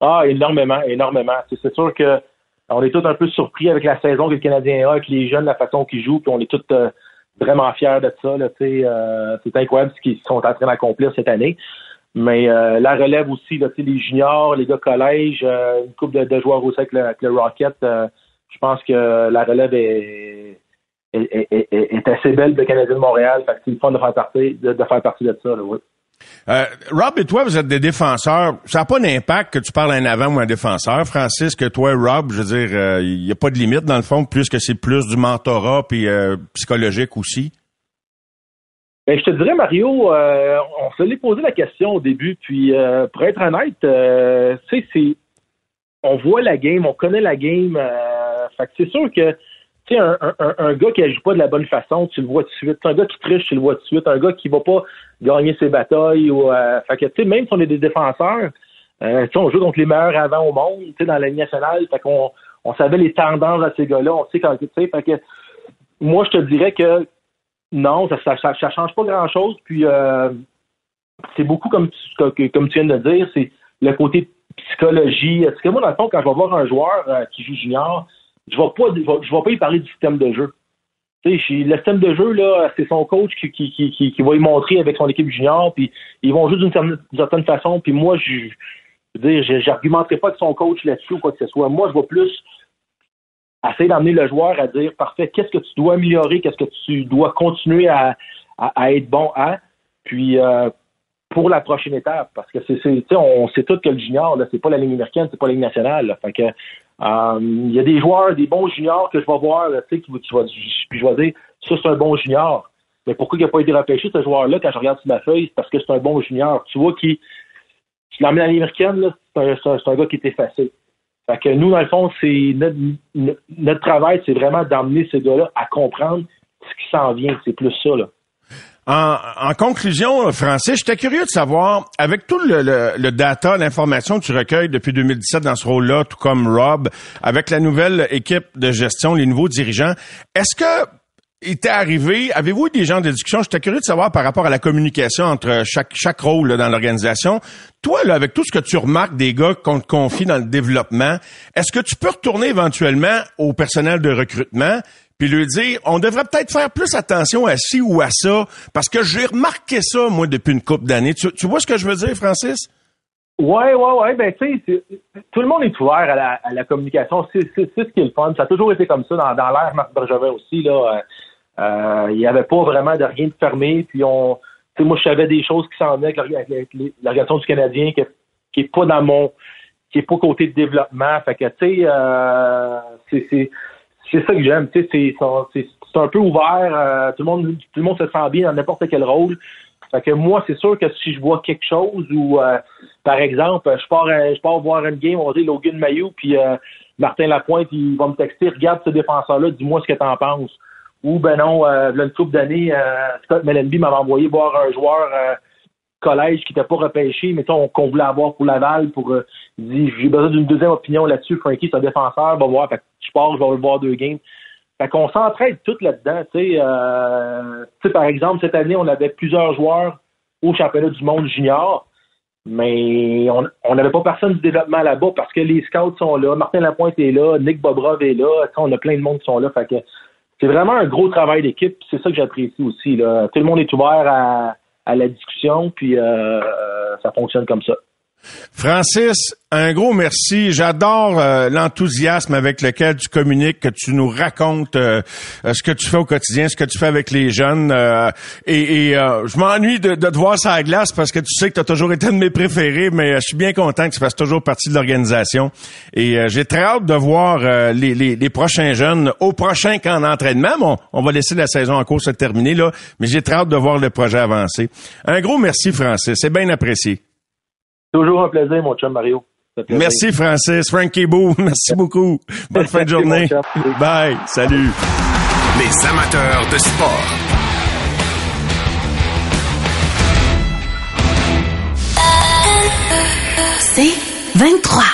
Ah, énormément, énormément. C'est sûr que on est tous un peu surpris avec la saison que le Canadien a, avec les jeunes, la façon qu'ils jouent, puis on est tous euh, vraiment fiers de ça. Là, euh, c'est incroyable ce qu'ils sont en train d'accomplir cette année. Mais euh, la relève aussi, là, les juniors, les gars collège, euh, une couple de, joueurs aussi avec le, avec le Rocket. euh, je pense que la relève est, est, est, est- assez belle de Canadien de Montréal. Fait que c'est le fun de faire partie de, faire partie de ça. Là, oui. Euh, Rob et toi, vous êtes des défenseurs. Ça n'a pas d'impact que tu parles un avant ou un défenseur. Francis, que toi Rob, je veux dire, euh, il n'y a pas de limite dans le fond, plus que c'est plus du mentorat puis euh, psychologique aussi? Ben, je te dirais, Mario, euh, on se l'est posé la question au début, puis euh, pour être honnête, euh, tu sais, c'est on voit la game, on connaît la game. Euh, fait que c'est sûr que tu sais, un, un, un gars qui agit pas de la bonne façon, tu le vois tout de suite. Un gars qui triche, tu le vois tout de suite. Un gars qui va pas gagner ses batailles ou euh, fait que tu sais, même si on est des défenseurs, euh, on joue contre les meilleurs avant au monde, tu sais, dans la Ligue nationale. Fait qu'on on savait les tendances à ces gars-là, on sait quand tu sais, fait que moi je te dirais que non, ça, ça change pas grand-chose. Puis euh, c'est beaucoup comme tu, viens de dire, c'est le côté psychologie. Parce que moi, dans le fond, quand je vais voir un joueur euh, qui joue junior, je vais pas, je vais, pas parler du système de jeu. Le système de jeu, là, c'est son coach qui, va y montrer avec son équipe junior, puis ils vont jouer d'une certaine, façon, puis moi, je, je veux dire, j'argumenterai pas avec son coach là-dessus ou quoi que ce soit. Moi, je vais plus essayer d'amener le joueur à dire, parfait, qu'est-ce que tu dois améliorer, qu'est-ce que tu dois continuer à, à, être bon à, puis euh, pour la prochaine étape, parce que c'est, on sait tous que le junior, là, c'est pas la ligne américaine, c'est pas la ligne nationale, là, fait que euh, il y a des joueurs, des bons juniors que je vais voir, tu sais, qui, qui va, puis je vais dire, ça c'est un bon junior. Mais pourquoi il n'a pas été repêché, ce joueur-là, quand je regarde sur ma feuille, c'est parce que c'est un bon junior. Tu vois qui, tu l'emmènes à l'américaine, c'est un, un, gars qui est effacé. Fait que nous, dans le fond, c'est notre, notre travail, c'est vraiment d'emmener ces gars-là à comprendre ce qui s'en vient. C'est plus ça, là. En, en, conclusion, Francis, j'étais curieux de savoir, avec tout le, le, le data, l'information que tu recueilles depuis 2017 dans ce rôle-là, tout comme Rob, avec la nouvelle équipe de gestion, les nouveaux dirigeants, est-ce que t'est arrivé, avez-vous eu des gens de discussion? J'étais curieux de savoir par rapport à la communication entre chaque, chaque rôle dans l'organisation. Toi, là, avec tout ce que tu remarques des gars qu'on te confie dans le développement, est-ce que tu peux retourner éventuellement au personnel de recrutement puis lui dire, on devrait peut-être faire plus attention à ci ou à ça, parce que j'ai remarqué ça, moi, depuis une couple d'années. Tu, vois ce que je veux dire, Francis? Ouais, ouais, ouais. Ben, tu sais, tout le monde est ouvert à la, communication. C'est ce qui est le fun. Ça a toujours été comme ça dans, dans l'ère Marc Bergevin aussi. Là. Euh, il n'y avait pas vraiment de rien de fermé. Puis on, moi, je savais des choses qui s'en venaient avec l'organisation du Canadien qui, qui est pas dans mon, qui est pas côté de développement. Fait que, tu sais, euh, c'est c'est ça que j'aime. Tu sais, c'est un peu ouvert. Euh, tout le monde, tout le monde se sent bien dans n'importe quel rôle. Fait que moi, c'est sûr que si je vois quelque chose ou, euh, par exemple, je pars, je pars voir une game, on dire Logan Mayou, puis euh, Martin Lapointe, il va me texter, regarde ce défenseur-là, dis-moi ce que t'en penses. Ou ben non, euh, une couple d'années, Scott Mellenby m'avait envoyé voir un joueur collège qui n'était pas repêché, mais qu'on voulait avoir pour Laval, pour euh, dit j'ai besoin d'une deuxième opinion là-dessus. Frankie, c'est un défenseur, va voir. Fait je pars, je vais le voir deux games. Fait qu'on s'entraide tout là-dedans. Euh, tu sais, par exemple, cette année, on avait plusieurs joueurs au championnat du monde junior, mais on n'avait pas personne du développement là-bas parce que les scouts sont là, Martin Lapointe est là, Nick Bobrov est là, on a plein de monde qui sont là. Fait que c'est vraiment un gros travail d'équipe. C'est ça que j'apprécie aussi. Là. Tout le monde est ouvert à, à la discussion, puis euh, ça fonctionne comme ça. Francis, un gros merci. J'adore euh, l'enthousiasme avec lequel tu communiques, que tu nous racontes euh, euh, ce que tu fais au quotidien, ce que tu fais avec les jeunes. et, je m'ennuie de, te voir ça à glace parce que tu sais que tu as toujours été un de mes préférés, mais je suis bien content que tu fasses toujours partie de l'organisation. Et j'ai très hâte de voir les, prochains jeunes au prochain camp d'entraînement. Bon, on va laisser la saison en cours se terminer, là, mais j'ai très hâte de voir le projet avancer. Un gros merci, Francis. C'est bien apprécié. Toujours un plaisir, mon chum Mario. Merci, Francis. Frankie Boo, merci beaucoup. Bonne fin de journée. Bye. Salut. Les amateurs de sport. C'est 23.